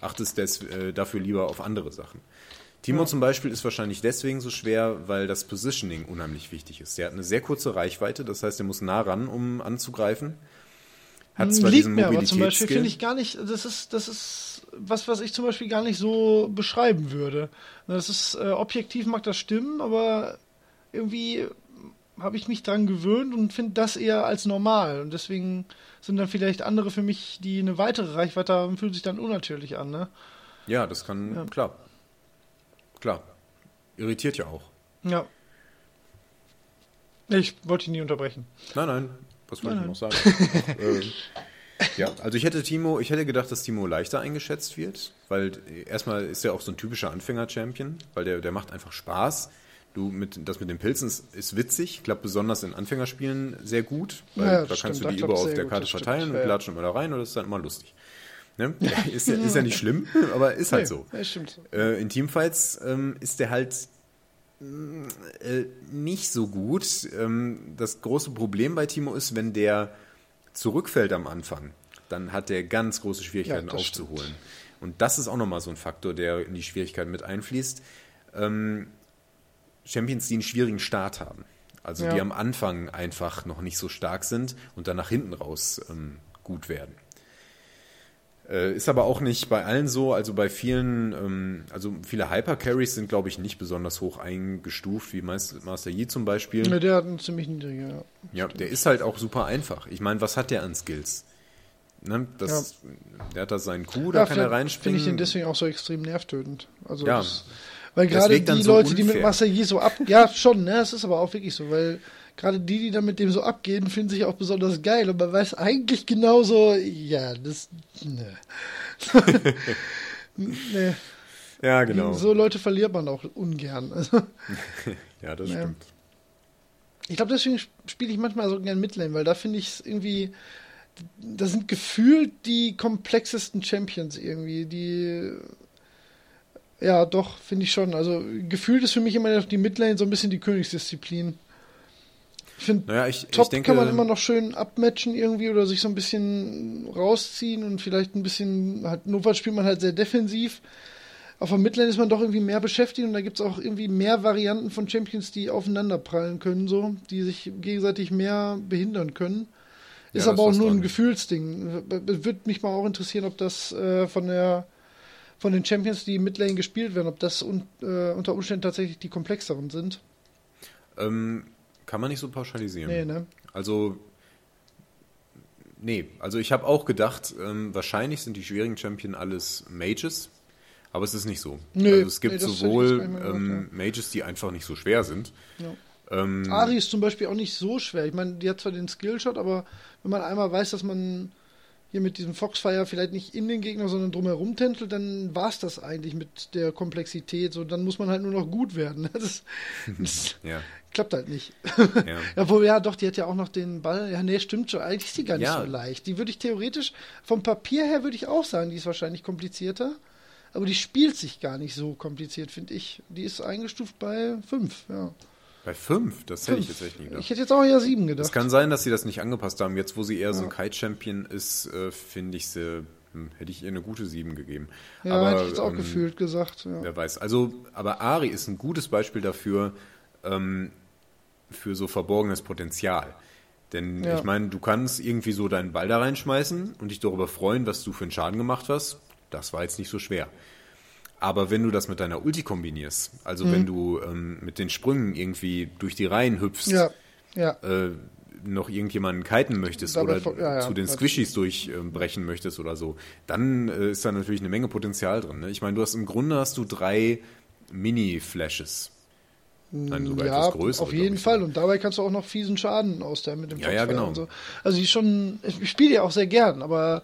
achtest des, äh, dafür lieber auf andere Sachen. Timo zum Beispiel ist wahrscheinlich deswegen so schwer, weil das Positioning unheimlich wichtig ist. Der hat eine sehr kurze Reichweite, das heißt, er muss nah ran, um anzugreifen. Hat zwar Liegt diesen mir aber zum Beispiel, finde ich gar nicht, das ist, das ist was, was ich zum Beispiel gar nicht so beschreiben würde. Das ist, äh, objektiv mag das stimmen, aber irgendwie habe ich mich dran gewöhnt und finde das eher als normal. Und deswegen sind dann vielleicht andere für mich, die eine weitere Reichweite haben, fühlen sich dann unnatürlich an, ne? Ja, das kann, Ja. klar. Klar. Irritiert ja auch. Ja. Ich wollte ihn nie unterbrechen. Nein, nein, was wollte ich noch sagen? ähm, ja, also ich hätte Timo, ich hätte gedacht, dass Timo leichter eingeschätzt wird, weil erstmal ist er auch so ein typischer Anfänger-Champion, weil der, der macht einfach Spaß. Du mit, das mit den Pilzen ist, ist witzig, klappt besonders in Anfängerspielen sehr gut, weil Ja, da kannst stimmt, du die klappt's über auf der gut, Karte stimmt. verteilen und Ja, klatschen immer da rein und das ist dann immer lustig. Ne? Ist, ja, ist ja nicht schlimm, aber ist halt so. Ja, stimmt. Äh, in Teamfights ähm, ist der halt mh, äh, nicht so gut. Ähm, das große Problem bei Timo ist, wenn der zurückfällt am Anfang, dann hat der ganz große Schwierigkeiten Ja, aufzuholen. Und das ist auch nochmal so ein Faktor, der in die Schwierigkeiten mit einfließt. Ähm, Champions, die einen schwierigen Start haben. Also Ja. die am Anfang einfach noch nicht so stark sind und dann nach hinten raus ähm, gut werden. Äh, ist aber auch nicht bei allen so, also bei vielen, ähm, also viele Hyper-Carries sind, glaube ich, nicht besonders hoch eingestuft, wie Mas- Master Yi zum Beispiel. Ja, der hat einen ziemlich niedrigen, ja. Ja, der ist halt auch super einfach. Ich meine, was hat der an Skills? Ne, das, Der hat da seinen Coup, da Ja, kann er reinspringen. Finde ich den deswegen auch so extrem nervtötend. Also Ja. das, weil gerade die so Leute, die mit unfair. Masayi so ab, ja schon, ne, es ist aber auch wirklich so, weil gerade die, die dann mit dem so abgehen, finden sich auch besonders geil. Und man weiß eigentlich genauso, ja, das, ne. nee. Ja, genau. So Leute verliert man auch ungern. Also, ja, das Ja. stimmt. ich glaube, deswegen spiele ich manchmal so gern Midlane, weil da finde ich es irgendwie, da sind gefühlt die komplexesten Champions irgendwie, die, ja, doch, finde ich schon. Also gefühlt ist für mich immer noch die Midlane so ein bisschen die Königsdisziplin. Ich finde, Naja, ich, Top ich denke, kann man immer noch schön abmatchen irgendwie oder sich so ein bisschen rausziehen und vielleicht ein bisschen, halt, notfalls spielt man halt sehr defensiv. Auf der Midlane ist man doch irgendwie mehr beschäftigt und da gibt es auch irgendwie mehr Varianten von Champions, die aufeinander prallen können, so, die sich gegenseitig mehr behindern können. Ist Ja, aber auch nur ein. Gefühlsding. Würde mich mal auch interessieren, ob das äh, von der von den Champions, die Midlane gespielt werden, ob das un, äh, unter Umständen tatsächlich die komplexeren sind. ähm, kann man nicht so pauschalisieren. Nee, ne? Also, nee, also ich habe auch gedacht, ähm, wahrscheinlich sind die schwierigen Champion alles Mages, aber es ist nicht so. Nö, also es gibt nee, sowohl ähm, Mages, die einfach nicht so schwer sind. Ja. Ähm, Ari ist zum Beispiel auch nicht so schwer. Ich meine, die hat zwar den Skillshot, aber wenn man einmal weiß, dass man hier mit diesem Foxfire vielleicht nicht in den Gegner, sondern drumherum tändelt, dann war es das eigentlich mit der Komplexität. So, dann muss man halt nur noch gut werden. Das, das ja, klappt halt nicht. ja. Obwohl, ja, doch, die hat ja auch noch den Ball. Ja, nee, stimmt schon. Eigentlich ist die gar nicht Ja. so leicht. Die würde ich theoretisch, vom Papier her würde ich auch sagen, die ist wahrscheinlich komplizierter. Aber die spielt sich gar nicht so kompliziert, finde ich. Die ist eingestuft bei 5, ja. Bei fünf, das hätte ich Fünf. jetzt echt nicht gedacht. Ich hätte jetzt auch eher 7 gedacht. Es kann sein, dass sie das nicht angepasst haben. Jetzt, wo sie eher so ein Ja. Kite-Champion ist, äh, finde ich sie, hm, hätte ich ihr eine gute 7 gegeben. ja, aber, hätte ich jetzt auch ähm, gefühlt gesagt. Ja. Wer weiß. Also, aber Ari ist ein gutes Beispiel dafür, ähm, für so verborgenes Potenzial. Denn Ja. ich meine, du kannst irgendwie so deinen Ball da reinschmeißen und dich darüber freuen, was du für einen Schaden gemacht hast. Das war jetzt nicht so schwer. Aber wenn du das mit deiner Ulti kombinierst, also Mhm. wenn du ähm, mit den Sprüngen irgendwie durch die Reihen hüpfst, Ja, ja. äh, noch irgendjemanden kiten möchtest Dabei oder ja, zu den. Squishies durchbrechen möchtest oder so, dann äh, ist da natürlich eine Menge Potenzial drin. Ne? Ich meine, du hast im Grunde hast du drei Mini-Flashes. Nein, sogar ja, etwas größere. auf jeden Fall. sogar. Und dabei kannst du auch noch fiesen Schaden austeilen mit dem Ja, ja, genau. und so. Also die schon, ich spiele ja auch sehr gern, aber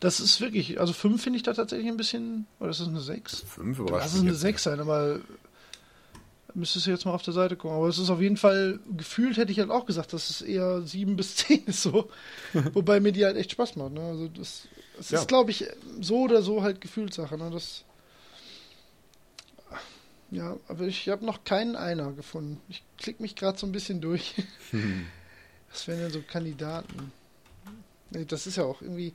das ist wirklich, also 5 finde ich da tatsächlich ein bisschen, oder ist das eine 6? Fünf überrascht Lass es eine jetzt 6 sein, aber müsstest du jetzt mal auf der Seite gucken. Aber es ist auf jeden Fall, gefühlt hätte ich halt auch gesagt, dass es eher 7 bis 10 ist so. Wobei mir die halt echt Spaß macht. Ne? Also das, das Ja. ist, glaube ich, so oder so halt Gefühlssache. Ne? Das, ja, aber ich habe noch keinen Einer gefunden. Ich klicke mich gerade so ein bisschen durch. Was wären denn so Kandidaten? Nee, das ist ja auch irgendwie,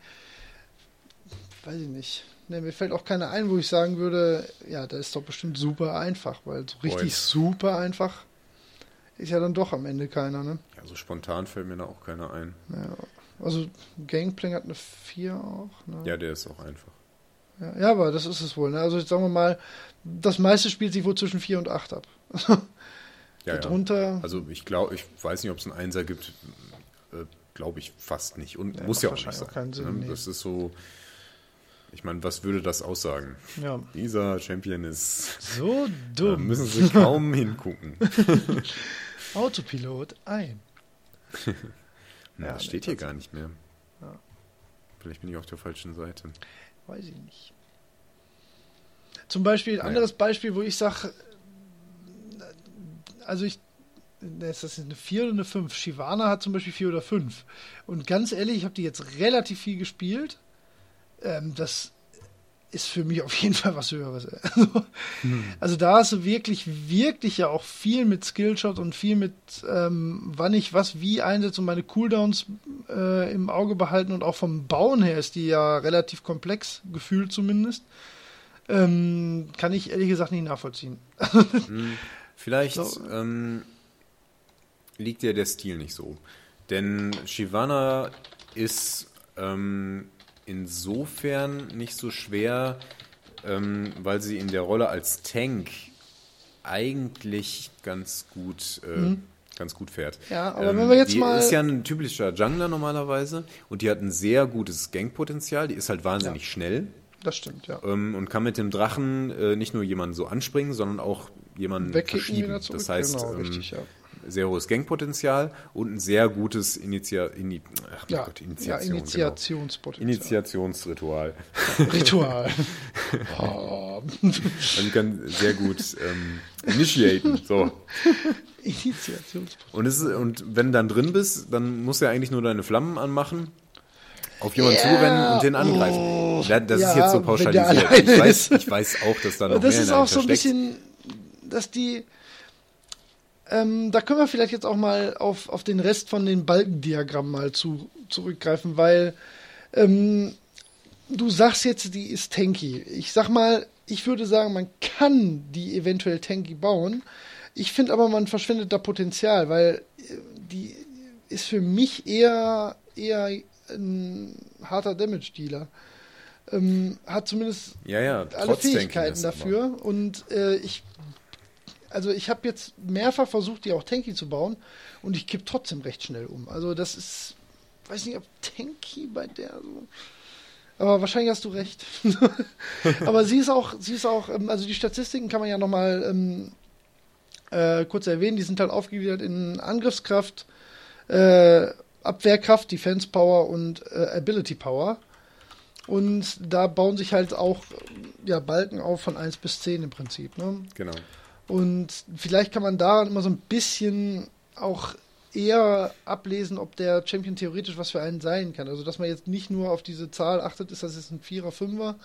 weiß ich nicht. Nee, mir fällt auch keiner ein, wo ich sagen würde, ja, das ist doch bestimmt super einfach, weil so richtig Boah. super einfach ist ja dann doch am Ende keiner, ne? Ja, so spontan fällt mir da auch keiner ein. Ja. Also Gangplank hat eine 4 auch, ne? Ja, der ist auch einfach. Ja, ja, aber das ist es wohl. Ne? Also jetzt sagen wir mal, das meiste spielt sich wohl zwischen 4 und 8 ab. Ja, ja. Darunter, Also ich glaube, ich weiß nicht, ob es einen Einser gibt. Äh, glaube ich fast nicht. Und Ja, muss ja auch nicht sein. auch keinen Sinn, ne? Das ist so. Ich meine, was würde das aussagen? ja, Dieser Champion ist. so Da dumm. müssen Sie kaum hingucken. Autopilot ein. Na, Ja, das steht hier gar nicht mehr. Ja. Vielleicht bin ich auf der falschen Seite. Weiß ich nicht. Zum Beispiel, ein anderes Beispiel, wo ich sage, also ich, ist das eine 4 oder eine 5? Shivana hat zum Beispiel 4 oder 5. Und ganz ehrlich, ich habe die jetzt relativ viel gespielt. Ähm, das ist für mich auf jeden Fall was Höheres. Also, also da hast du wirklich, wirklich ja auch viel mit Skillshot und viel mit, ähm, wann ich was wie einsetze und meine Cooldowns äh, im Auge behalten und auch vom Bauen her ist die ja relativ komplex, gefühlt zumindest. Ähm, kann ich ehrlich gesagt nicht nachvollziehen. Vielleicht So. ähm, liegt dir der Stil nicht so. Denn Shivana ist ähm, insofern nicht so schwer, ähm, weil sie in der Rolle als Tank eigentlich ganz gut, äh, ganz gut fährt. Mhm. Ja, aber wenn wir jetzt die mal- ist ja ein typischer Jungler normalerweise und die hat ein sehr gutes Gankpotenzial. Die ist halt wahnsinnig schnell Das stimmt, ja. ähm, und kann mit dem Drachen äh, nicht nur jemanden so anspringen, sondern auch jemanden Wegkicken verschieben. Das heißt, genau, ähm, richtig, ja. sehr hohes Gangpotenzial und ein sehr gutes Initial, Ini, ach, Ja, Gott, ja, Initiation, genau. Initiationspotenzial. Initiationsritual. Ritual. oh. Also kann sehr gut ähm, initiaten. So. Initiationspotenzial. Und, ist, und wenn du dann drin bist, dann musst du ja eigentlich nur deine Flammen anmachen, auf jemanden Ja. zurennen und den angreifen. Oh. Da- das Ja, ist jetzt so pauschalisiert. Ich weiß, ich weiß auch, dass da noch das mehr ist auch so ein bisschen, dass die. Ähm, da können wir vielleicht jetzt auch mal auf, auf den Rest von den Balkendiagrammen mal zu, zurückgreifen, weil ähm, du sagst jetzt, die ist tanky. Ich sag mal, ich würde sagen, man kann die eventuell tanky bauen. Ich finde aber, man verschwendet da Potenzial, weil äh, die ist für mich eher, eher ein harter Damage-Dealer. Ähm, hat zumindest Ja, ja, alle Fähigkeiten dafür. Und äh, ich, also ich habe jetzt mehrfach versucht, die auch tanky zu bauen und ich kipp trotzdem recht schnell um. Also das ist, weiß nicht, ob tanky bei der so. Aber wahrscheinlich hast du recht. Aber sie ist auch, sie ist auch, ähm, also die Statistiken kann man ja nochmal ähm, äh, kurz erwähnen. Die sind halt aufgegliedert in Angriffskraft, äh, Abwehrkraft, Defense Power und äh, Ability Power. Und da bauen sich halt auch ja, Balken auf von 1 bis 10 im Prinzip. Ne? Genau. Und vielleicht kann man da immer so ein bisschen auch eher ablesen, ob der Champion theoretisch was für einen sein kann. Also, dass man jetzt nicht nur auf diese Zahl achtet, ist das jetzt ein Vierer, Fünfer,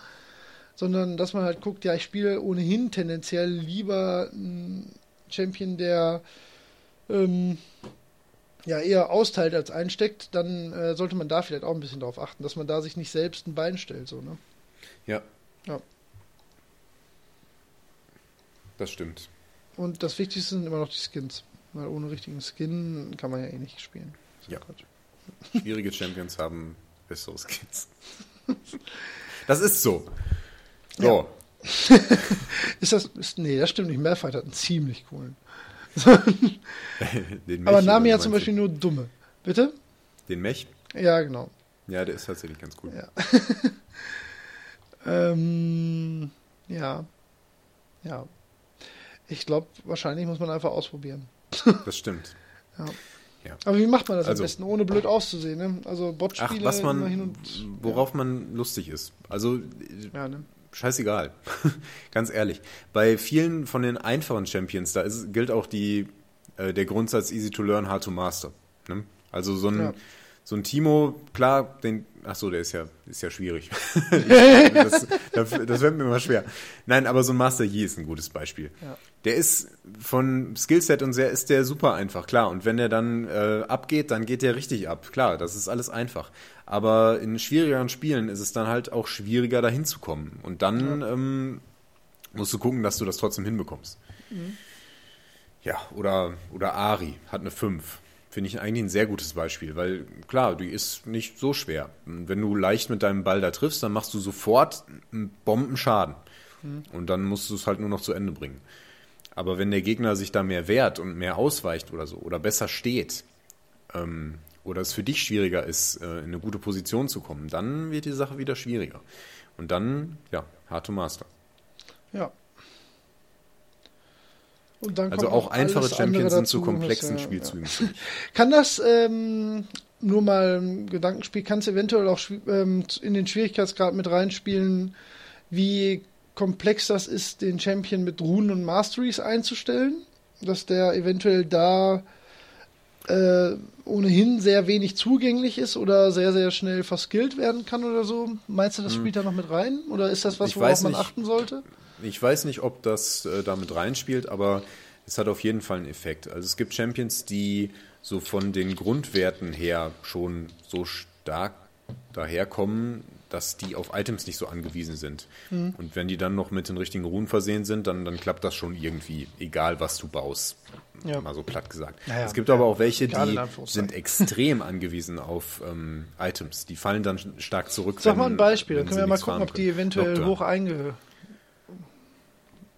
sondern dass man halt guckt, ja, ich spiele ohnehin tendenziell lieber einen Champion, der ähm, ja eher austeilt als einsteckt, dann äh, sollte man da vielleicht auch ein bisschen drauf achten, dass man da sich nicht selbst ein Bein stellt, so, ne? Ja. Ja. Das stimmt. Und das Wichtigste sind immer noch die Skins. Weil ohne richtigen Skin kann man ja eh nicht spielen. So Ja. Quatsch. Schwierige Champions haben bessere Skins. Das ist so. So. Ist das. Ist, nee, das stimmt nicht. Malphite hat einen ziemlich coolen. Aber Nami wie hat zum Beispiel nur dumme. Bitte? du? Den Mech? Ja, genau. Ja, der ist tatsächlich ganz cool. Ja. ähm, ja. Ja. Ich glaube, wahrscheinlich muss man einfach ausprobieren. Das stimmt. Aber wie macht man das Also- am besten, ohne blöd auszusehen? Ne? Also Ach, Bot-Spiele was immer man, hin und. worauf man lustig ist. Also, Ja, ne? Scheißegal. Ganz ehrlich. Bei vielen von den einfachen Champions, da ist, gilt auch die, äh, der Grundsatz easy to learn, hard to master. Ne? Also so ein, Ja. so ein Timo, klar, den, ach so, der ist ja, ist ja schwierig. Das, das, das wird mir immer schwer. Nein, aber so ein Master Yi ist ein gutes Beispiel. Ja. Der ist von Skillset und sehr ist der super einfach, klar. Und wenn er dann äh, abgeht, dann geht der richtig ab. Klar, das ist alles einfach. Aber in schwierigeren Spielen ist es dann halt auch schwieriger, da hinzukommen. Und dann ähm, musst du gucken, dass du das trotzdem hinbekommst. Ja, oder, oder Ari hat eine 5. Finde ich eigentlich ein sehr gutes Beispiel, weil klar, die ist nicht so schwer. Und Wenn du leicht mit deinem Ball da triffst, dann machst du sofort einen Bombenschaden. Und dann musst du es halt nur noch zu Ende bringen. Aber wenn der Gegner sich da mehr wehrt und mehr ausweicht oder so, oder besser steht, ähm, oder es für dich schwieriger ist, äh, in eine gute Position zu kommen, dann wird die Sache wieder schwieriger. Und dann, ja, hard to master. Ja. Also auch einfache Champions sind zu komplexen ja, Spielzügen. Kann das ähm, nur mal ein Gedankenspiel, kann es eventuell auch ähm, in den Schwierigkeitsgrad mit reinspielen, wie komplex das ist, den Champion mit Runen und Masteries einzustellen? Dass der eventuell da äh, ohnehin sehr wenig zugänglich ist oder sehr, sehr schnell verskillt werden kann oder so? Meinst du, das spielt da noch mit rein? Oder ist das was, Hm. Ich worauf man nicht. achten sollte? Ich weiß nicht, ob das äh, damit reinspielt, aber es hat auf jeden Fall einen Effekt. Also es gibt Champions, die so von den Grundwerten her schon so stark daherkommen, dass die auf Items nicht so angewiesen sind. Mhm. Und wenn die dann noch mit den richtigen Runen versehen sind, dann, dann klappt das schon irgendwie, egal was du baust. Ja. Mal so platt gesagt. Naja, es gibt aber auch welche, die sind extrem angewiesen auf ähm, Items. Die fallen dann stark zurück. Sag mal ein Beispiel, dann können wir mal gucken, ob die eventuell Nocturne. hoch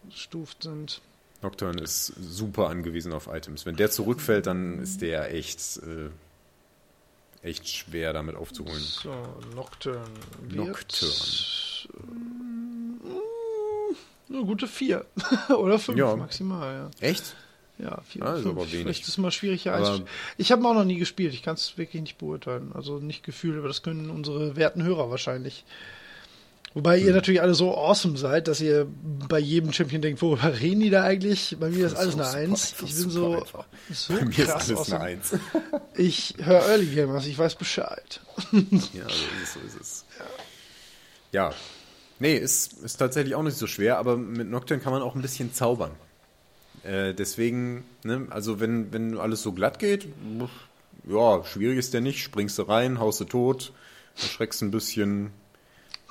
eingestuft sind. Nocturne ist super angewiesen auf Items. Wenn der zurückfällt, dann ist der echt, äh, echt schwer damit aufzuholen. So, Nocturne. Nocturne. Eine gute 4 oder 5 Ja. maximal, ja. Echt? Ja, vier, Ah, ist fünf. aber wenig. Vielleicht ist es mal schwierig hier einzustellen. Ich habe auch noch nie gespielt. Ich kann es wirklich nicht beurteilen. Also nicht gefühlt, aber das können unsere werten Hörer wahrscheinlich. Wobei Hm. ihr natürlich alle so awesome seid, dass ihr bei jedem Champion denkt, worüber reden die da eigentlich? Bei mir ist alles eine Eins. Ich bin so, so Bei mir ist alles awesome. eine Eins. Ich höre Early Gamers, ich weiß Bescheid. Ja, so ist es, so ist es. Ja. Nee, ist, ist tatsächlich auch nicht so schwer, aber mit Nocturne kann man auch ein bisschen zaubern. Äh, deswegen, ne, also wenn, wenn alles so glatt geht, ja, schwierig ist der nicht, springst du rein, haust du tot, erschreckst ein bisschen,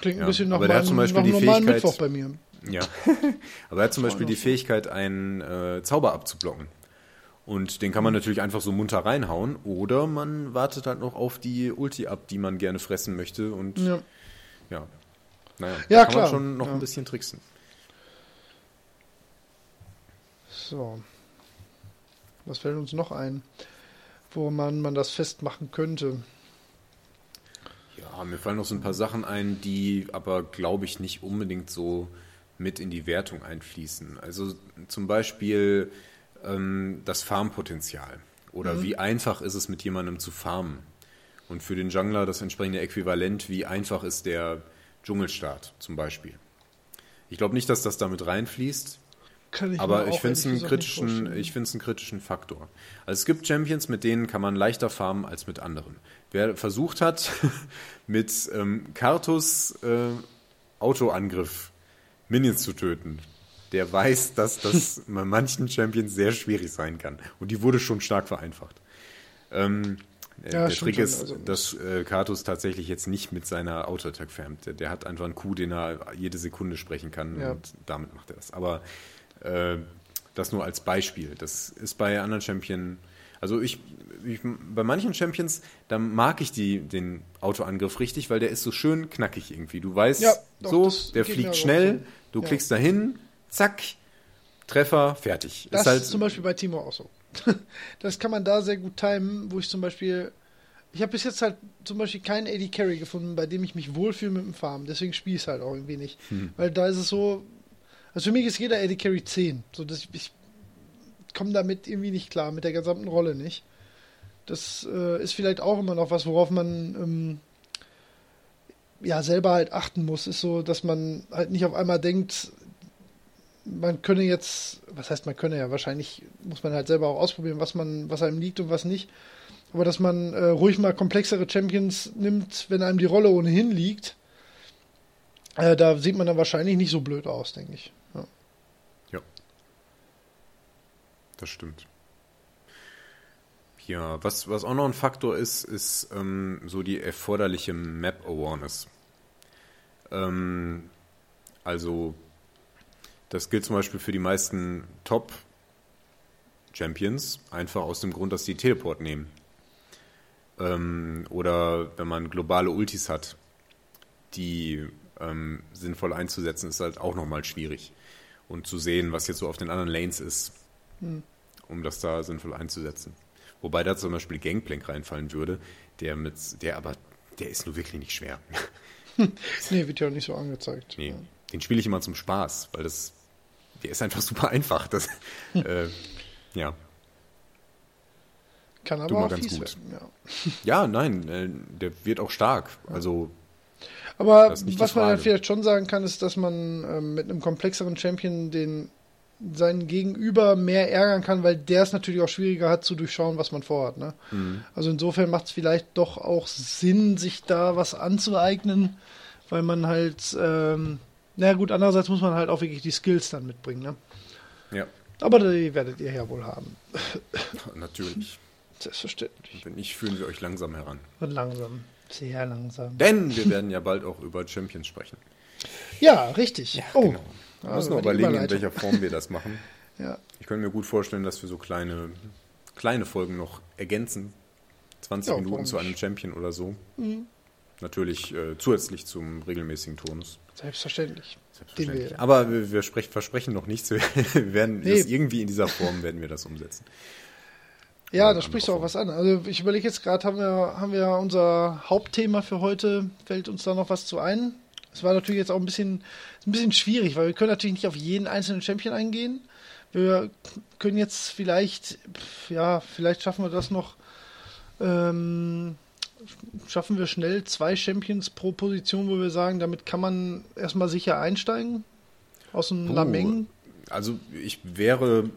Klingt ein Ja, bisschen nach aber meinem, zum Beispiel nach die normalen Fähigkeit- Mittwoch bei mir. ja. aber er hat zum Beispiel die Fähigkeit, einen äh, Zauber abzublocken. Und den kann man natürlich einfach so munter reinhauen, oder man wartet halt noch auf die Ulti ab, die man gerne fressen möchte und Ja. Ja. Naja, Ja, da kann klar. man schon noch Ja. ein bisschen tricksen. So. Was fällt uns noch ein, wo man, man das festmachen könnte? Ja, mir fallen noch so ein paar Sachen ein, die aber, glaube ich, nicht unbedingt so mit in die Wertung einfließen. Also zum Beispiel ähm, das Farmpotenzial. Oder wie einfach ist es, mit jemandem zu farmen? Und für den Jungler das entsprechende Äquivalent, wie einfach ist der Dschungelstart zum Beispiel. Ich glaube nicht, dass das damit reinfließt, Kann ich Aber ich finde es einen kritischen, ich finde es einen kritischen Faktor. Also es gibt Champions, mit denen kann man leichter farmen als mit anderen. Wer versucht hat, mit ähm, Kartus äh, Autoangriff Minions zu töten, der weiß, dass das bei manchen Champions sehr schwierig sein kann. Und die wurde schon stark vereinfacht. Ähm, äh, Ja, der Trick ist, also- dass äh, Kartus tatsächlich jetzt nicht mit seiner Auto-Attack farmt. Der, der hat einfach einen Coup, den er jede Sekunde sprechen kann Ja. und damit macht er das. Aber äh, das nur als Beispiel. Das ist bei anderen Champions, also ich, ich bei manchen Champions, da mag ich die, den Autoangriff richtig, weil der ist so schön knackig irgendwie. Du weißt, Ja, doch, so, der fliegt schnell, so. du Ja. klickst dahin, zack, Treffer, fertig. Das ist halt, zum Beispiel bei Timo auch so. Das kann man da sehr gut timen, wo ich zum Beispiel. Ich habe bis jetzt halt zum Beispiel keinen AD Carry gefunden, bei dem ich mich wohlfühle mit dem Farm. Deswegen spiele ich es halt auch irgendwie nicht. Hm. Weil da ist es so. Also für mich ist jeder AD Carry 10. So, dass ich, ich komme damit irgendwie nicht klar, mit der gesamten Rolle nicht. Das äh, ist vielleicht auch immer noch was, worauf man ähm, ja selber halt achten muss. Ist so, dass man halt nicht auf einmal denkt, man könne jetzt, was heißt man könne ja, wahrscheinlich muss man halt selber auch ausprobieren, was man, was einem liegt und was nicht. Aber dass man äh, ruhig mal komplexere Champions nimmt, wenn einem die Rolle ohnehin liegt, äh, da sieht man dann wahrscheinlich nicht so blöd aus, denke ich. Ja. Das stimmt. Ja, was, was auch noch ein Faktor ist, ist ähm, so die erforderliche Map Awareness. Ähm, also, das gilt zum Beispiel für die meisten Top Champions, einfach aus dem Grund, dass die Teleport nehmen. Ähm, oder wenn man globale Ultis hat, die ähm, sinnvoll einzusetzen, ist halt auch nochmal schwierig. Und zu sehen, was jetzt so auf den anderen Lanes ist, um das da sinnvoll einzusetzen. Wobei da zum Beispiel Gangplank reinfallen würde, der mit, der aber, der ist nur wirklich nicht schwer. Nee, wird ja auch nicht so angezeigt. Nee, Ja. den spiele ich immer zum Spaß, weil das, der ist einfach super einfach. Das, äh, ja. Kann aber auch ganz gut. werden. Ja. Ja, nein, äh, der wird auch stark. Also, Aber was man halt Frage. vielleicht schon sagen kann, ist, dass man ähm, mit einem komplexeren Champion den seinen Gegenüber mehr ärgern kann, weil der es natürlich auch schwieriger hat zu durchschauen, was man vorhat. Ne? Mhm. Also insofern macht es vielleicht doch auch Sinn, sich da was anzueignen, weil man halt, ähm, na gut, andererseits muss man halt auch wirklich die Skills dann mitbringen. Ne? ja, Aber die werdet ihr ja wohl haben. natürlich. Selbstverständlich. Wenn nicht, führen wir euch langsam heran. Und langsam. Sehr langsam. Denn wir werden ja bald auch über Champions sprechen. Ja, richtig. oh, genau. Wir Ah, müssen die überlegen, in welcher Form wir das machen. ja. Ich könnte mir gut vorstellen, dass wir so kleine, kleine Folgen noch ergänzen. 20 Ja, Minuten zu einem? Champion oder so. Natürlich äh, zusätzlich zum regelmäßigen Turnus. Selbstverständlich. Selbstverständlich. Wir- Aber wir, wir sprech, versprechen noch nichts. Wir werden Nee. das irgendwie in dieser Form werden wir das umsetzen. Ja, Oder da sprichst du auch was an. Also ich überlege jetzt gerade, haben wir, haben wir unser Hauptthema für heute, fällt uns da noch was zu ein? Es war natürlich jetzt auch ein bisschen, ein bisschen schwierig, weil wir können natürlich nicht auf jeden einzelnen Champion eingehen, wir können jetzt vielleicht, ja, vielleicht schaffen wir das noch, ähm, schaffen wir schnell zwei Champions pro Position, wo wir sagen, damit kann man erstmal sicher einsteigen aus dem Puh. Lameng. Also ich wäre,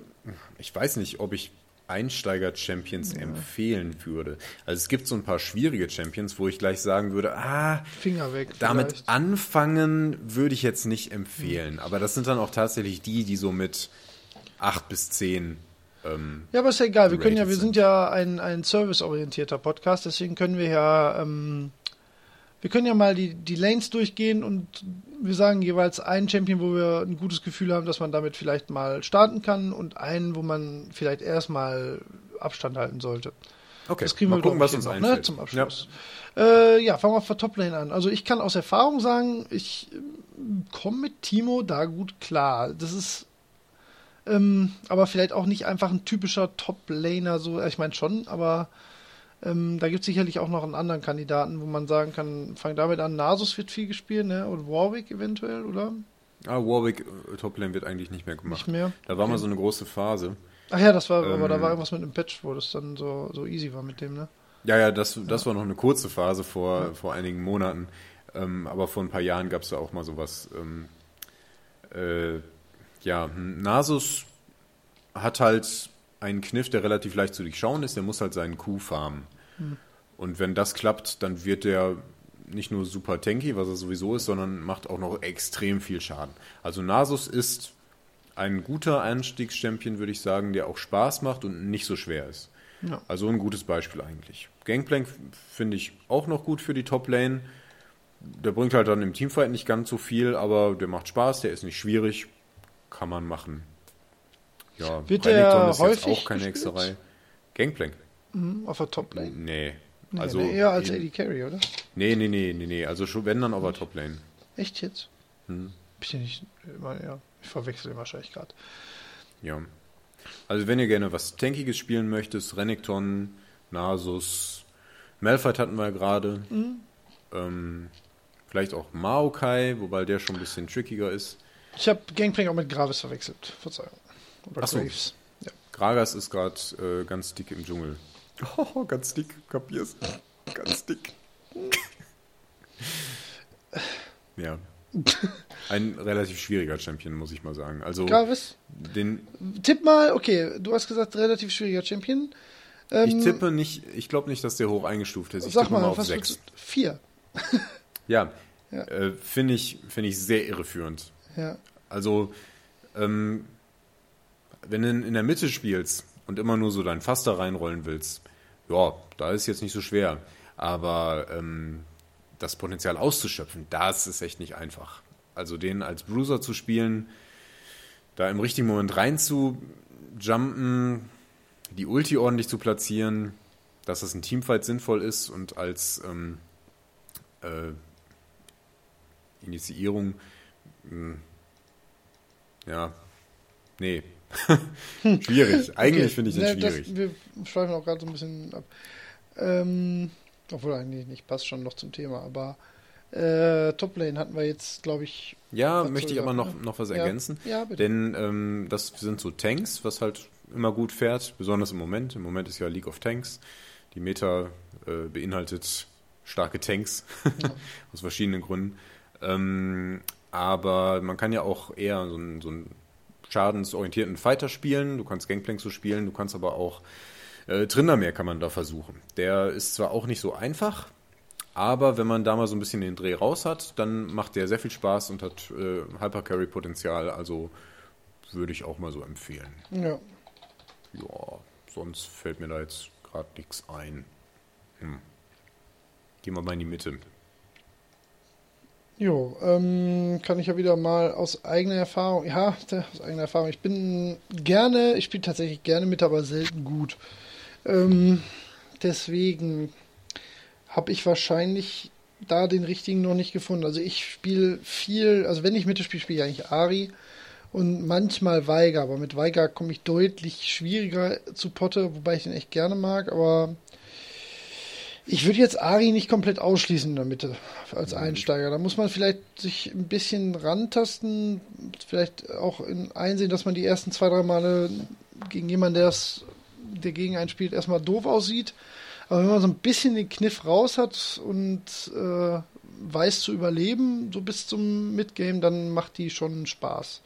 ich weiß nicht, ob ich Einsteiger-Champions empfehlen würde. Also es gibt so ein paar schwierige Champions, wo ich gleich sagen würde, ah, Finger weg. damit vielleicht. anfangen würde ich jetzt nicht empfehlen. Aber das sind dann auch tatsächlich die, die so mit acht bis zehn ähm, Ja, aber ist ja egal. Wir können ja, wir sind ja ein, ein serviceorientierter Podcast, deswegen können wir ja, ähm, wir können ja mal die, die Lanes durchgehen und wir sagen jeweils einen Champion, wo wir ein gutes Gefühl haben, dass man damit vielleicht mal starten kann und einen, wo man vielleicht erstmal Abstand halten sollte. Okay, Das kriegen mal wir gucken, was uns noch, einfällt. ne, zum Abschluss. Ja. Äh, ja, fangen wir von Toplane an. Also ich kann aus Erfahrung sagen, ich ähm, komme mit Timo da gut klar. Das ist ähm, aber vielleicht auch nicht einfach ein typischer Top-Laner, so, ich meine schon, aber ähm, da gibt es sicherlich auch noch einen anderen Kandidaten, wo man sagen kann, fang damit an, Nasus wird viel gespielt, ne? Und Warwick eventuell, oder? Ah, Warwick äh, Toplane wird eigentlich nicht mehr gemacht. Nicht mehr? Da war mal Okay. so eine große Phase. Ach ja, das war, aber da Ähm, war irgendwas mit einem Patch, wo das dann so, so easy war mit dem, ne? Ja, ja, das, das war noch eine kurze Phase vor, vor einigen Monaten. Ähm, aber vor ein paar Jahren gab es da auch mal sowas. Ähm, äh, ja, Nasus hat halt einen Kniff, der relativ leicht zu durchschauen ist. Der muss halt seinen Kuh farmen. Und wenn das klappt, dann wird der nicht nur super tanky, was er sowieso ist, sondern macht auch noch extrem viel Schaden. Also Nasus ist ein guter Einstiegschampion, würde ich sagen, der auch Spaß macht und nicht so schwer ist. Ja. Also ein gutes Beispiel eigentlich. Gangplank finde ich auch noch gut für die Top-Lane. Der bringt halt dann im Teamfight nicht ganz so viel, aber der macht Spaß, der ist nicht schwierig, kann man machen. Ja, Wird Renekton ist jetzt häufig auch keine gespielt? Hexerei. Gangplank? Mhm, auf der Top-Lane. Nee. Nee, Also nee, eher als AD Carry, oder? Nee, nee, nee, nee, nee. Also schon wenn dann auf der Top-Lane. Echt jetzt? Hm. Bin ich nicht, immer, ja, ich verwechsel ihn wahrscheinlich gerade. Ja. Also wenn ihr gerne was Tankiges spielen möchtet, Renekton, Nasus, Malphite hatten wir ja gerade. Mhm. Ähm, vielleicht auch Maokai, wobei der schon ein bisschen trickiger ist. Ich habe Gangplank auch mit Gravis verwechselt. Verzeihung. Oder Ach so. Graves. Ja. Gragas ist gerade äh, ganz dick im Dschungel. Oh, ganz dick, kapierst Ganz dick. ja. Ein relativ schwieriger Champion, muss ich mal sagen. Also Gravis? den Tipp mal, okay, du hast gesagt, relativ schwieriger Champion. Ähm, ich tippe nicht, ich glaube nicht, dass der hoch eingestuft ist. Ich Sag tippe mal mal, auf was 6. würdest du- Vier. Ja, Ja. Äh, finde ich, finde ich sehr irreführend. Ja. Also, ähm, wenn du in, in der Mitte spielst und immer nur so dein Fass da reinrollen willst, ja, da ist jetzt nicht so schwer. Aber ähm, das Potenzial auszuschöpfen, das ist echt nicht einfach. Also den als Bruiser zu spielen, da im richtigen Moment rein zu jumpen, die Ulti ordentlich zu platzieren, dass das ein Teamfight sinnvoll ist und als ähm, äh, Initiierung, mh, ja, nee, schwierig. Eigentlich Okay. finde ich den Ne, schwierig. Das, wir schweifen auch gerade so ein bisschen ab. Ähm, obwohl eigentlich nicht, passt schon noch zum Thema, aber äh, Toplane hatten wir jetzt, glaube ich. ja, möchte ich aber noch, ne? noch was Ja. ergänzen. Ja, bitte. Denn ähm, das sind so Tanks, was halt immer gut fährt, besonders im Moment. Im Moment ist ja League of Tanks. Die Meta äh, beinhaltet starke Tanks aus verschiedenen Gründen. Ähm, aber man kann ja auch eher so einen, so einen schadensorientierten Fighter spielen. Du kannst Gangplank so spielen, du kannst aber auch äh, Trindermeer kann man da versuchen. Der ist zwar auch nicht so einfach, aber wenn man da mal so ein bisschen den Dreh raus hat, dann macht der sehr viel Spaß und hat äh, Hypercarry-Potenzial. Also würde ich auch mal so empfehlen. Ja. Ja, sonst fällt mir da jetzt gerade nichts ein. Hm. Gehen wir mal in die Mitte. Jo, ähm, kann ich ja wieder mal aus eigener Erfahrung, ja, aus eigener Erfahrung, ich bin gerne, ich spiele tatsächlich gerne mit, aber selten gut. Ähm, deswegen habe ich wahrscheinlich da den richtigen noch nicht gefunden. Also ich spiele viel, also wenn ich Mitte spiele, spiele ich eigentlich Ari und manchmal Weiger, aber mit Weiger komme ich deutlich schwieriger zu Potte, wobei ich den echt gerne mag, aber ich würde jetzt Ari nicht komplett ausschließen in der Mitte als Einsteiger. Da muss man vielleicht sich ein bisschen rantasten. vielleicht auch in einsehen, dass man die ersten zwei, drei Male gegen jemanden, der das, der gegen einen spielt, erstmal doof aussieht. Aber wenn man so ein bisschen den Kniff raus hat und äh, weiß zu überleben, so bis zum Midgame, dann macht die schon Spaß.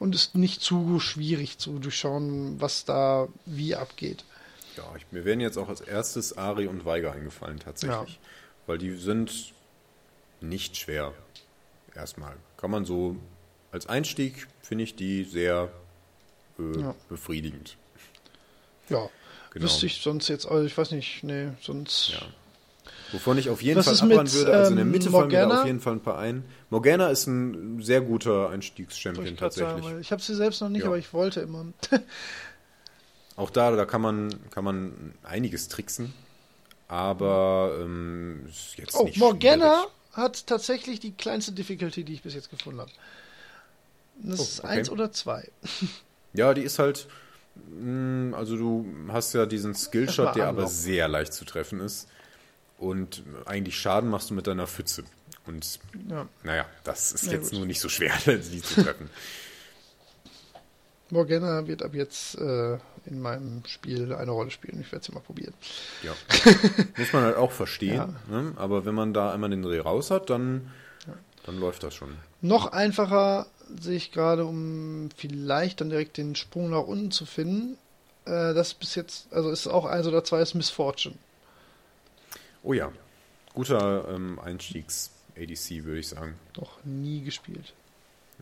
Und ist nicht zu schwierig zu durchschauen, was da wie abgeht. Ja, ich, mir wären jetzt auch als erstes Ari und Weiger eingefallen, tatsächlich. Ja. Weil die sind nicht schwer. Erstmal. Kann man so als Einstieg, finde ich die sehr äh, Ja. befriedigend. Ja, Genau. wüsste ich sonst jetzt, also ich weiß nicht, nee, sonst. Ja. Wovon ich auf jeden Was Fall abraten mit, würde, also in der ähm, Mitte fallen mir da Morgana? auf jeden Fall ein paar ein. Morgana ist ein sehr guter Einstiegschampion sagen, tatsächlich. weil ich habe sie selbst noch nicht, Ja. aber ich wollte immer. Auch da, da kann man, kann man einiges tricksen. Aber ähm, ist jetzt oh, nicht Morgana schwierig. hat tatsächlich die kleinste Difficulty, die ich bis jetzt gefunden habe. Das Oh, ist okay. eins oder zwei. Ja, die ist halt. mh, Also du hast ja diesen Skillshot, der aber sehr leicht zu treffen ist. Und eigentlich Schaden machst du mit deiner Pfütze. Und Ja. naja, das ist Na jetzt gut. nur nicht so schwer, die zu treffen. Morgana wird ab jetzt äh, in meinem Spiel eine Rolle spielen. Ich werde sie mal probieren. Ja. Muss man halt auch verstehen. Ja. Ne? Aber wenn man da einmal den Dreh raus hat, dann, dann läuft das schon. Noch einfacher sehe ich gerade, um vielleicht dann direkt den Sprung nach unten zu finden. Äh, das bis jetzt, also ist auch eins oder zwei, ist Miss Fortune. Oh ja, guter ähm, Einstiegs-ADC, würde ich sagen. Noch nie gespielt.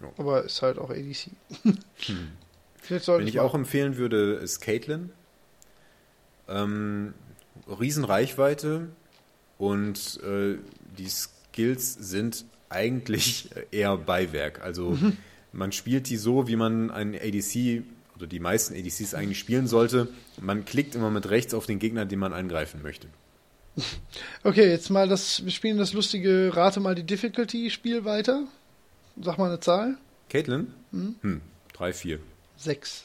Ja. Aber ist halt auch ADC. Sollte Wen ich auch empfehlen würde, ist Caitlyn. Ähm, Riesenreichweite und äh, die Skills sind eigentlich eher Beiwerk. Also Mhm. man spielt die so, wie man einen ADC oder die meisten ADCs eigentlich spielen sollte. Man klickt immer mit rechts auf den Gegner, den man angreifen möchte. Okay, jetzt mal das, wir spielen das lustige Rate mal die Difficulty-Spiel weiter. Sag mal eine Zahl. Caitlyn? Mhm. Hm, drei, vier. Sechs.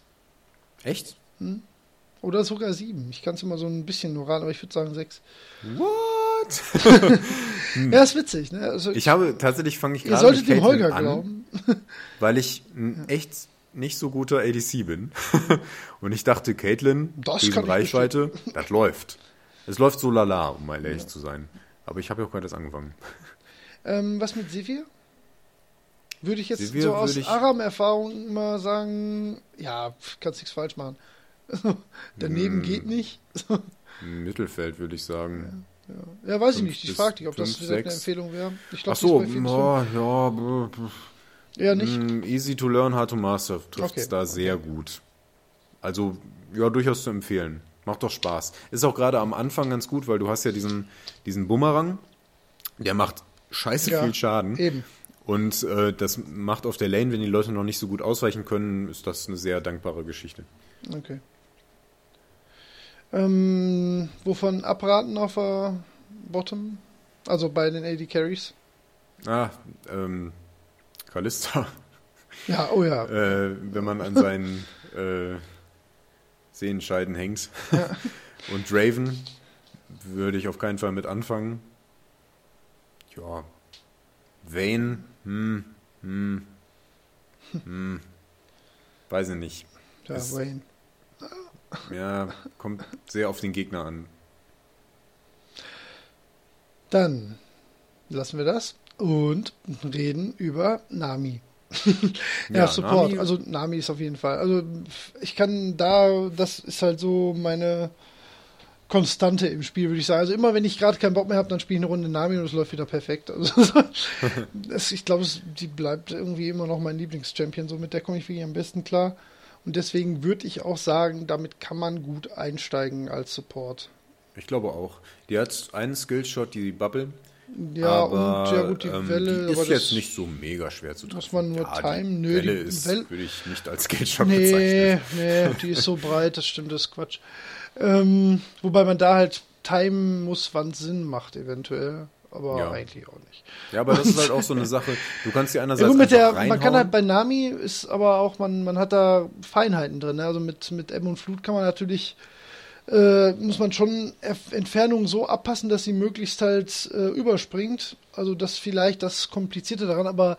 Echt? Oder sogar sieben. Ich kann es immer so ein bisschen nur raten, aber ich würde sagen sechs. What? Ja, ist witzig, ne? Also, Ich habe tatsächlich fange ich ihr gerade solltet mit dem Holger an. glauben. weil ich ein echt nicht so guter ADC bin. Und ich dachte, Caitlyn, kann ich Reichweite, das läuft. Es läuft so lala, um mal ehrlich zu sein. Aber ich habe ja auch gerade erst angefangen. Ähm, was mit Sivir? Würde ich jetzt Sivir so aus ich- Aram-Erfahrung mal sagen, ja, kannst nichts falsch machen. Daneben Mm. geht nicht. Mittelfeld würde ich sagen. ja, weiß ich Fünf nicht. Ich frage dich, ob das fünf, direkt eine. Empfehlung wäre. Ich Ach glaube, so, vielen ja, ja, nicht. mm, easy to learn, hard to master trifft es Okay, da sehr gut. Also, ja, durchaus zu empfehlen. Macht doch Spaß. Ist auch gerade am Anfang ganz gut, weil du hast ja diesen, diesen Bumerang, der macht scheiße Ja, viel Schaden. Eben. Und äh, das macht auf der Lane, wenn die Leute noch nicht so gut ausweichen können, ist das eine sehr dankbare Geschichte. Okay. Ähm, wovon abraten auf der Bottom? Also bei den AD Carries? Ah, ähm, Kalista. Ja, oh ja. Äh, wenn man an seinen äh, Sehenscheiden hängt. Und Raven würde ich auf keinen Fall mit anfangen. Ja. Vayne, hm, hm, hm. Weiß ich nicht. Ja, ist- Wayne. Ja, kommt sehr auf den Gegner an. Dann lassen wir das und reden über Nami. ja, Ja, Support. Nami- Also Nami ist auf jeden Fall. Also ich kann da, das ist halt so meine Konstante im Spiel, würde ich sagen. Also immer wenn ich gerade keinen Bock mehr habe, dann spiele ich eine Runde Nami und es läuft wieder perfekt. Also das, ich glaube, die bleibt irgendwie immer noch mein Lieblingschampion. So mit der komme ich wirklich am besten klar. Und deswegen würde ich auch sagen, damit kann man gut einsteigen als Support. Ich glaube auch. Die hat einen Skillshot, die Bubble. Ja, aber, und ja gut, die ähm, Welle, die ist aber jetzt das- nicht so mega schwer zu treffen. Muss man nur ja, timen? Die Nö, Welle die ist, Welle- würde ich nicht als Skillshot Nee, bezeichnen. nee, die ist so breit, das stimmt, das ist Quatsch. Ähm, wobei man da halt timen muss, wann es Sinn macht, eventuell. Aber Ja. eigentlich auch nicht. Ja, aber das ist halt auch so eine Sache. Du kannst die einerseits Ja, mit der, man kann halt bei Nami ist aber auch, man, man hat da Feinheiten drin. Ne? Also mit, mit Ebbe und Flut kann man natürlich, äh, muss man schon Entfernungen so abpassen, dass sie möglichst halt äh, überspringt. Also das vielleicht das Komplizierte daran, aber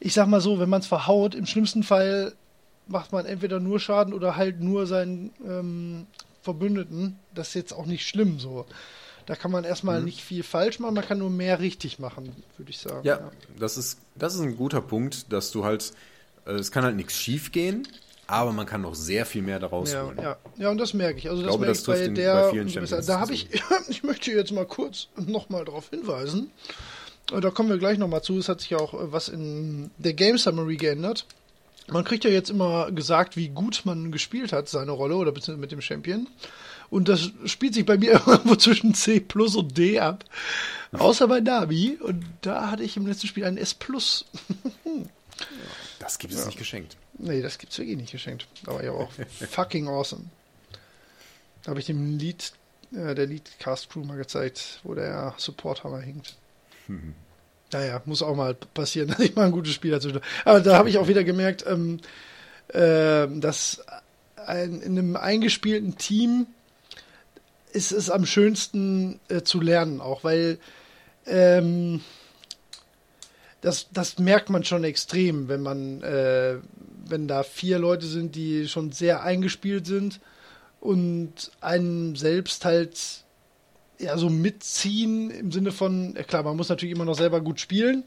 ich sag mal so, wenn man es verhaut, im schlimmsten Fall macht man entweder nur Schaden oder halt nur seinen ähm, Verbündeten. Das ist jetzt auch nicht schlimm so. Da kann man erstmal mhm. nicht viel falsch machen, man kann nur mehr richtig machen, würde ich sagen. Ja, ja, Das, ist, das ist ein guter Punkt, dass du halt, äh, es kann halt nichts schief gehen, aber man kann noch sehr viel mehr daraus ja, holen. Ja, ja, und das merke ich. Also ich das glaube, das bei den, der, bei vielen Champions da habe ich, ich möchte jetzt mal kurz nochmal darauf hinweisen. Äh, da kommen wir gleich nochmal zu. Es hat sich ja auch äh, was in der Game Summary geändert. Man kriegt ja jetzt immer gesagt, wie gut man gespielt hat, seine Rolle oder beziehungsweise mit dem Champion. Und das spielt sich bei mir irgendwo zwischen C plus und D ab. Außer bei Navi. Und da hatte ich im letzten Spiel ein S plus. das gibt es ja. nicht geschenkt. Nee, das gibt es wirklich nicht geschenkt. Aber ja auch fucking awesome. Da habe ich dem Lied, äh, der Lead-Cast Crew mal gezeigt, wo der Support-Hammer hinkt. Naja, muss auch mal passieren, dass ich mal ein gutes Spiel dazu. Aber da habe ich auch wieder gemerkt, ähm, äh, dass ein, in einem eingespielten Team ist es am schönsten äh, zu lernen, auch weil ähm, das, das merkt man schon extrem, wenn man, äh, wenn da vier Leute sind, die schon sehr eingespielt sind und einen selbst halt ja so mitziehen im Sinne von, klar, man muss natürlich immer noch selber gut spielen,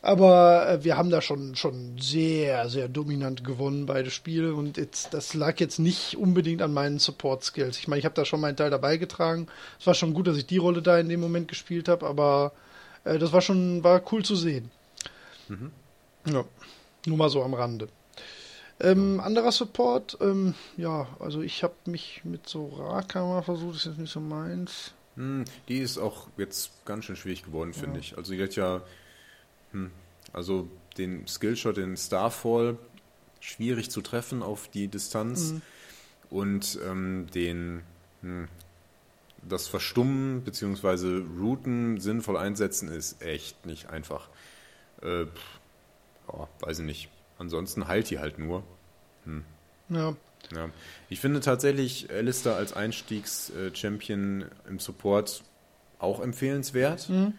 aber äh, wir haben da schon, schon sehr, sehr dominant gewonnen, beide Spiele. Und jetzt, das lag jetzt nicht unbedingt an meinen Support-Skills. Ich meine, ich habe da schon meinen Teil dabei getragen. Es war schon gut, dass ich die Rolle da in dem Moment gespielt habe, aber äh, das war schon, war cool zu sehen. Mhm. Ja, nur mal so am Rande. Ähm, anderer Support, ähm, ja, also ich habe mich mit so Raka versucht, ist jetzt nicht so meins. Hm, die ist auch jetzt ganz schön schwierig geworden, finde ja. ich. Also die hat ja hm. Also den Skillshot, den Starfall, schwierig zu treffen auf die Distanz. Mhm. Und ähm, den hm, das Verstummen bzw. Routen sinnvoll einsetzen ist echt nicht einfach. Äh, pff, oh, weiß ich nicht. Ansonsten heilt die halt nur. Hm. Ja. Ja. Ich finde tatsächlich Alistair als Einstiegs-Champion im Support auch empfehlenswert. Mhm.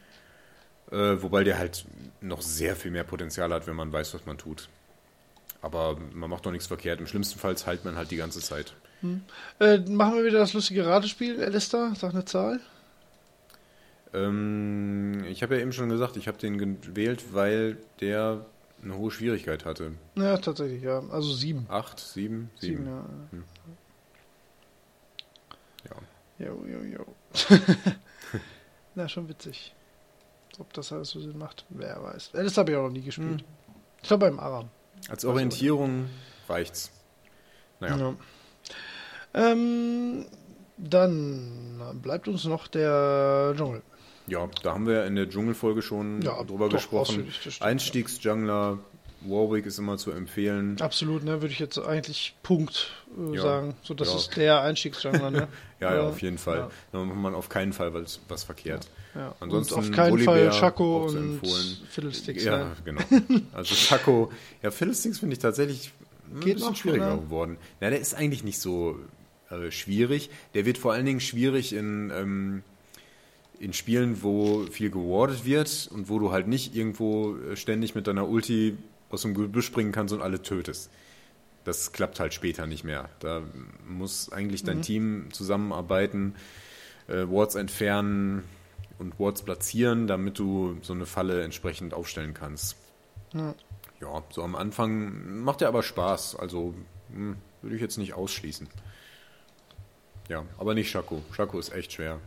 Äh, wobei der halt noch sehr viel mehr Potenzial hat, wenn man weiß, was man tut. Aber man macht doch nichts verkehrt. Im schlimmsten Fall heilt man halt die ganze Zeit. Hm. Äh, machen wir wieder das lustige Ratespiel, Alistair. Sag eine Zahl. Ähm, ich habe ja eben schon gesagt, ich habe den gewählt, weil der eine hohe Schwierigkeit hatte. Ja, tatsächlich, ja. Also sieben. Acht, sieben, sieben. sieben ja. Hm. ja. Jo, jo, jo. Na, schon witzig. Ob das alles so Sinn macht, wer weiß. Das habe ich auch noch nie gespielt. Hm. Ich glaube beim Aram. Als Orientierung reicht's. Naja. Ja. Ähm, dann bleibt uns noch der Dschungel. Ja, da haben wir in der Dschungelfolge schon ja, drüber gesprochen. Einstiegsjungler, Warwick ist immer zu empfehlen. Absolut, ne, würde ich jetzt eigentlich Punkt äh, ja, sagen. So, das ja. ist der Einstiegsjungler, ne? ja, ja, auf jeden Fall. Ja. Da macht man auf keinen Fall was, was verkehrt. Ja. Ansonsten und auf keinen Bolivär Fall Chaco und Fiddlesticks. Ja, ne? genau. Also Chaco, ja, Fiddlesticks finde ich tatsächlich ein Geht bisschen schwieriger oder? geworden. Ja, der ist eigentlich nicht so äh, schwierig. Der wird vor allen Dingen schwierig in, ähm, in Spielen, wo viel gewardet wird und wo du halt nicht irgendwo äh, ständig mit deiner Ulti aus dem Gebüsch springen kannst und alle tötest. Das klappt halt später nicht mehr. Da muss eigentlich dein mhm. Team zusammenarbeiten, äh, Wards entfernen und Wards platzieren, damit du so eine Falle entsprechend aufstellen kannst. Ja, ja so am Anfang macht er aber Spaß. Also hm, würde ich jetzt nicht ausschließen. Ja, aber nicht Shaco. Shaco ist echt schwer.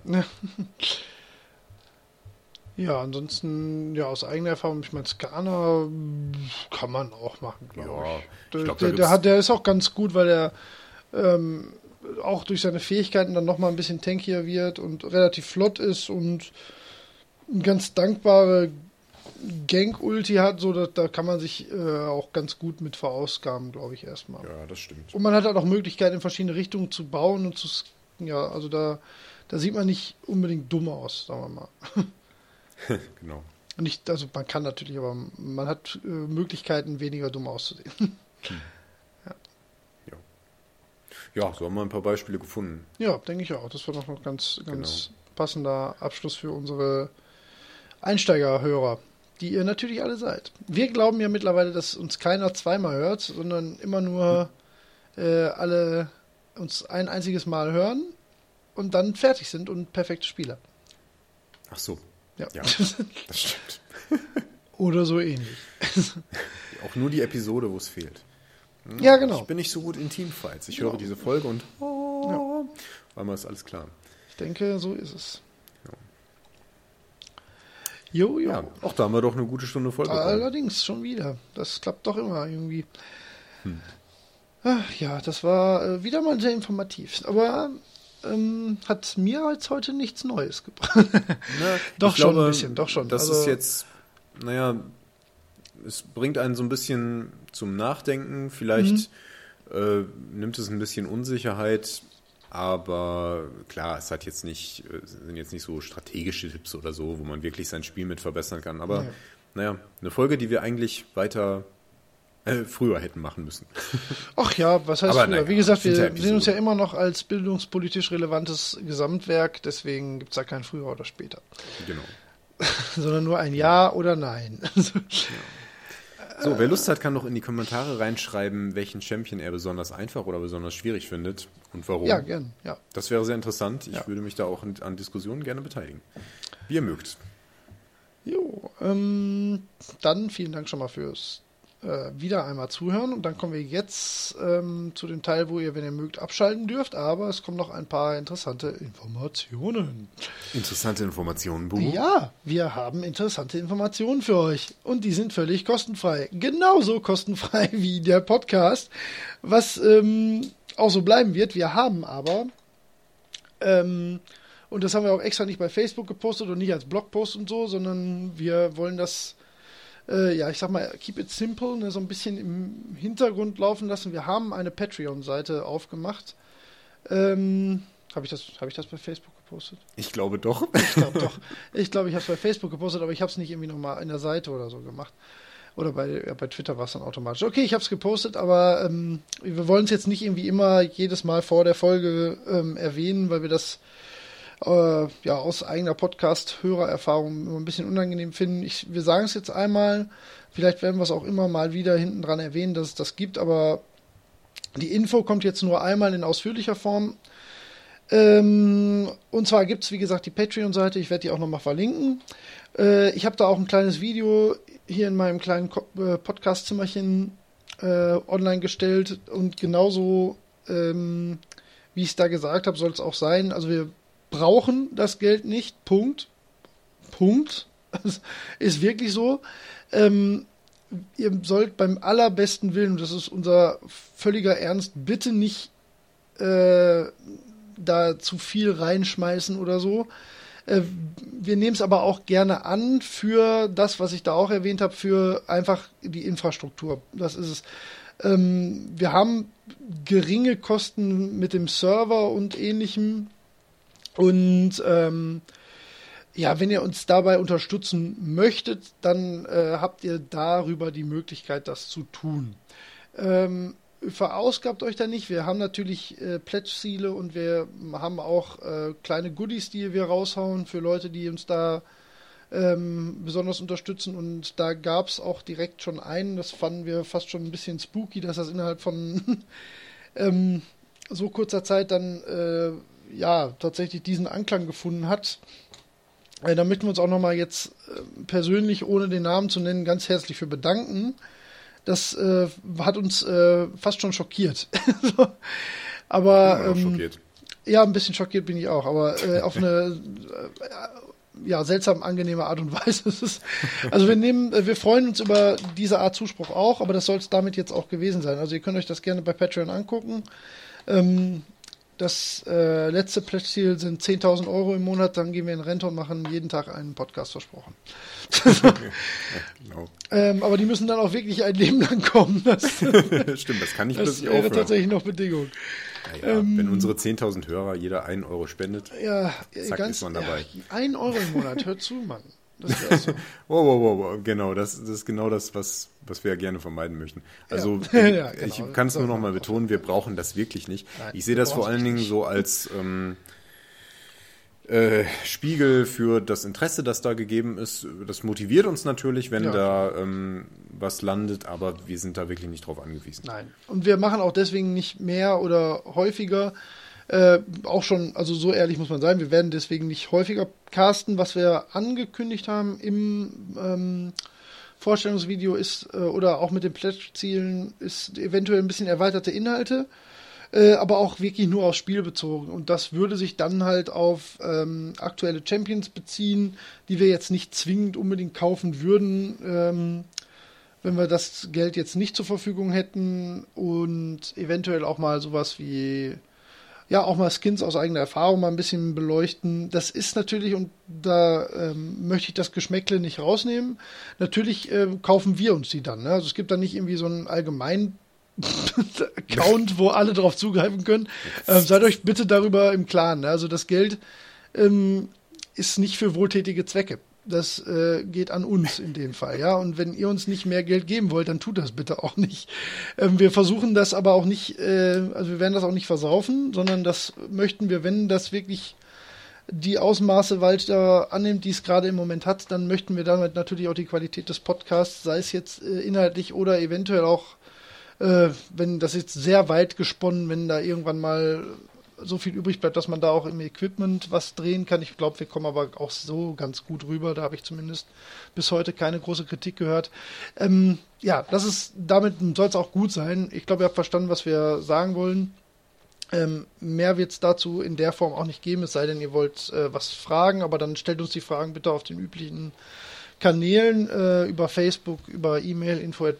Ja, ansonsten, ja, aus eigener Erfahrung, ich meine, Skana kann man auch machen, glaube ja, ich. ich glaub, der, der, hat, der ist auch ganz gut, weil er ähm, auch durch seine Fähigkeiten dann nochmal ein bisschen tankier wird und relativ flott ist und eine ganz dankbare Gank-Ulti hat, so dass, da kann man sich äh, auch ganz gut mit verausgaben, glaube ich, erstmal. Ja, das stimmt. Und man hat halt auch Möglichkeiten, in verschiedene Richtungen zu bauen und zu, ja, also da, da sieht man nicht unbedingt dumm aus, sagen wir mal. genau. Nicht, also man kann natürlich, aber man hat äh, Möglichkeiten, weniger dumm auszusehen. Hm. Ja. ja. Ja, so haben wir ein paar Beispiele gefunden. Ja, denke ich auch. Das war noch ein ganz, ganz genau. passender Abschluss für unsere Einsteigerhörer. die ihr natürlich alle seid. Wir glauben ja mittlerweile, dass uns keiner zweimal hört, sondern immer nur äh, alle uns ein einziges Mal hören und dann fertig sind und perfekte Spieler. Ach so. Ja. Ja, das stimmt. Oder so ähnlich. Auch nur die Episode, wo es fehlt. Ja, genau. Ich bin nicht so gut in Teamfights. Ich höre diese Folge und oh, war mal ist alles klar. Ich denke, so ist es. Jo, jo. Ja, auch da haben wir doch eine gute Stunde voll bekommen. Allerdings schon wieder. Das klappt doch immer irgendwie. Ach, ja, das war äh, wieder mal sehr informativ. Aber ähm, hat mir jetzt heute nichts Neues gebracht. Na, Doch schon ein bisschen, doch schon. Das Also- ist jetzt, naja, es bringt einen so ein bisschen zum Nachdenken. Vielleicht Mhm. äh, nimmt es ein bisschen Unsicherheit, aber klar, es hat jetzt nicht, äh, sind jetzt nicht so strategische Tipps oder so, wo man wirklich sein Spiel mit verbessern kann. Aber Nee. naja, eine Folge, die wir eigentlich weiter äh, früher hätten machen müssen. Ach ja, was heißt Aber früher? naja, Wie gesagt, wir ja sehen uns ja immer noch als bildungspolitisch relevantes Gesamtwerk, deswegen gibt es da kein früher oder später. genau. Sondern nur ein Ja oder Nein. So, wer Lust hat, kann doch in die Kommentare reinschreiben, welchen Champion er besonders einfach oder besonders schwierig findet und warum. ja, gern. Ja. Das wäre sehr interessant. Ich Ja. würde mich da auch an Diskussionen gerne beteiligen. Wie ihr mögt. Jo, ähm, dann vielen Dank schon mal fürs wieder einmal zuhören und dann kommen wir jetzt ähm, zu dem Teil, wo ihr, wenn ihr mögt, abschalten dürft, aber es kommen noch ein paar interessante Informationen. Interessante Informationen, Bubu. Ja, wir haben interessante Informationen für euch und die sind völlig kostenfrei. Genauso kostenfrei wie der Podcast, was ähm, auch so bleiben wird. Wir haben aber, ähm, und das haben wir auch extra nicht bei Facebook gepostet und nicht als Blogpost und so, sondern wir wollen das, äh, ja, ich sag mal, keep it simple, ne, so ein bisschen im Hintergrund laufen lassen. Wir haben eine Patreon-Seite aufgemacht. Ähm, habe ich, das- hab ich das bei Facebook gepostet? Ich glaube doch. Ich glaube doch. Ich glaube, ich habe es bei Facebook gepostet, aber ich habe es nicht irgendwie nochmal in der Seite oder so gemacht. Oder bei, ja, bei Twitter war es dann automatisch. Okay, ich habe es gepostet, aber ähm, wir wollen es jetzt nicht irgendwie immer jedes Mal vor der Folge ähm, erwähnen, weil wir das äh, ja aus eigener Podcast-Hörererfahrung immer ein bisschen unangenehm finden. Ich, wir sagen es jetzt einmal, vielleicht werden wir es auch immer mal wieder hinten dran erwähnen, dass es das gibt, aber die Info kommt jetzt nur einmal in ausführlicher Form. Ähm, und zwar gibt es, wie gesagt, die Patreon-Seite. Ich werde die auch nochmal verlinken. Äh, ich habe da auch ein kleines Video hier in meinem kleinen äh, Podcast-Zimmerchen äh, online gestellt. Und genauso, ähm, wie ich es da gesagt habe, soll es auch sein. Also wir brauchen das Geld nicht. Punkt. Punkt. Das ist wirklich so. Ähm, ihr sollt beim allerbesten Willen, das ist unser völliger Ernst, bitte nicht äh, da zu viel reinschmeißen oder so. Äh, wir nehmen es aber auch gerne an für das, was ich da auch erwähnt habe, für einfach die Infrastruktur. Das ist es. Ähm, wir haben geringe Kosten mit dem Server und ähnlichem. Und ähm, ja, wenn ihr uns dabei unterstützen möchtet, dann äh, habt ihr darüber die Möglichkeit, das zu tun. Ähm, verausgabt euch da nicht. Wir haben natürlich äh, Pledge-Ziele und wir haben auch äh, kleine Goodies, die wir raushauen für Leute, die uns da ähm, besonders unterstützen. Und da gab es auch direkt schon einen, das fanden wir fast schon ein bisschen spooky, dass das innerhalb von ähm, so kurzer Zeit dann äh, ja tatsächlich diesen Anklang gefunden hat. Äh, da möchten wir uns auch nochmal jetzt äh, persönlich, ohne den Namen zu nennen, ganz herzlich für bedanken. Das äh, hat uns äh, fast schon schockiert. Aber auch ähm, schockiert. ja, ein bisschen schockiert bin ich auch, aber äh, auf eine äh, ja, seltsam angenehme Art und Weise. Ist, also wir nehmen, äh, wir freuen uns über diese Art Zuspruch auch, aber das soll es damit jetzt auch gewesen sein. Also ihr könnt euch das gerne bei Patreon angucken. Ähm, das äh, letzte Pledge-Ziel sind 10.000 Euro im Monat, dann gehen wir in Rente und machen jeden Tag einen Podcast versprochen. Genau. Ähm, aber die müssen dann auch wirklich ein Leben lang kommen. Das, Stimmt, das kann nicht das plötzlich wäre aufhören. tatsächlich noch Bedingung. Naja, wenn unsere 10.000 Hörer jeder einen Euro spendet. Ja, Zack, ist man dabei. Ja, ein Euro im Monat, hört zu, Mann. Das wäre so. Wow, wow, wow, wow, genau, das, das ist genau das, was, was wir ja gerne vermeiden möchten. Also Ja. ich, Ja, genau. ich kann es nur noch mal betonen, wir brauchen das wirklich nicht. Nein, ich sehe das vor allen Dingen so als, ähm, äh, Spiegel für das Interesse, das da gegeben ist. Das motiviert uns natürlich, wenn Ja. da ähm, was landet, aber wir sind da wirklich nicht drauf angewiesen. Nein. Und wir machen auch deswegen nicht mehr oder häufiger. Äh, auch schon, also so ehrlich muss man sein, wir werden deswegen nicht häufiger casten. Was wir angekündigt haben im ähm, Vorstellungsvideo ist, äh, oder auch mit den Pledge-Zielen, ist eventuell ein bisschen erweiterte Inhalte, äh, aber auch wirklich nur aufs Spiel bezogen. Und das würde sich dann halt auf ähm, aktuelle Champions beziehen, die wir jetzt nicht zwingend unbedingt kaufen würden. Ähm, wenn wir das Geld jetzt nicht zur Verfügung hätten und eventuell auch mal sowas wie ja auch mal Skins aus eigener Erfahrung mal ein bisschen beleuchten. Das ist natürlich und da ähm, möchte ich das Geschmäckle nicht rausnehmen. Natürlich ähm, kaufen wir uns die dann. Ne? Also es gibt da nicht irgendwie so einen allgemeinen Account, wo alle drauf zugreifen können. Ähm, seid euch bitte darüber im Klaren. Ne? Also das Geld ähm, ist nicht für wohltätige Zwecke. Das äh, geht an uns in dem Fall, ja. Und wenn ihr uns nicht mehr Geld geben wollt, dann tut das bitte auch nicht. Ähm, wir versuchen das aber auch nicht, äh, also wir werden das auch nicht versaufen, sondern das möchten wir, wenn das wirklich die Ausmaße Walter annimmt, die es gerade im Moment hat, dann möchten wir damit natürlich auch die Qualität des Podcasts, sei es jetzt äh, inhaltlich oder eventuell auch, äh, wenn das jetzt sehr weit gesponnen, wenn da irgendwann mal so viel übrig bleibt, dass man da auch im Equipment was drehen kann. Ich glaube, wir kommen aber auch so ganz gut rüber. Da habe ich zumindest bis heute keine große Kritik gehört. Ähm, ja, das ist, damit soll es auch gut sein. Ich glaube, ihr habt verstanden, was wir sagen wollen. Ähm, mehr wird es dazu in der Form auch nicht geben, es sei denn, ihr wollt äh, was fragen, aber dann stellt uns die Fragen bitte auf den üblichen Kanälen äh, über Facebook, über E-Mail, info at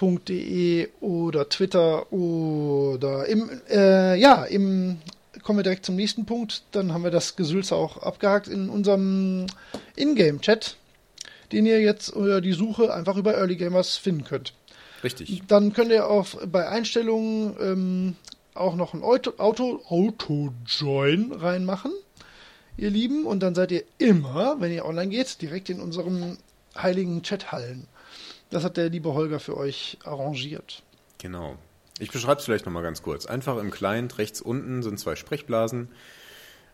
earlygamers.de oder Twitter oder im, äh, ja, im, kommen wir direkt zum nächsten Punkt, dann haben wir das Gesülze auch abgehakt in unserem Ingame-Chat, den ihr jetzt oder die Suche einfach über Early Gamers finden könnt. Richtig. Dann könnt ihr auch bei Einstellungen ähm, auch noch ein Auto, Auto, Auto-Join reinmachen, ihr Lieben. Und dann seid ihr immer, wenn ihr online geht, direkt in unserem heiligen Chat-Hallen. Das hat der liebe Holger für euch arrangiert. Genau. Ich beschreibe es vielleicht nochmal ganz kurz. Einfach im Client rechts unten sind zwei Sprechblasen.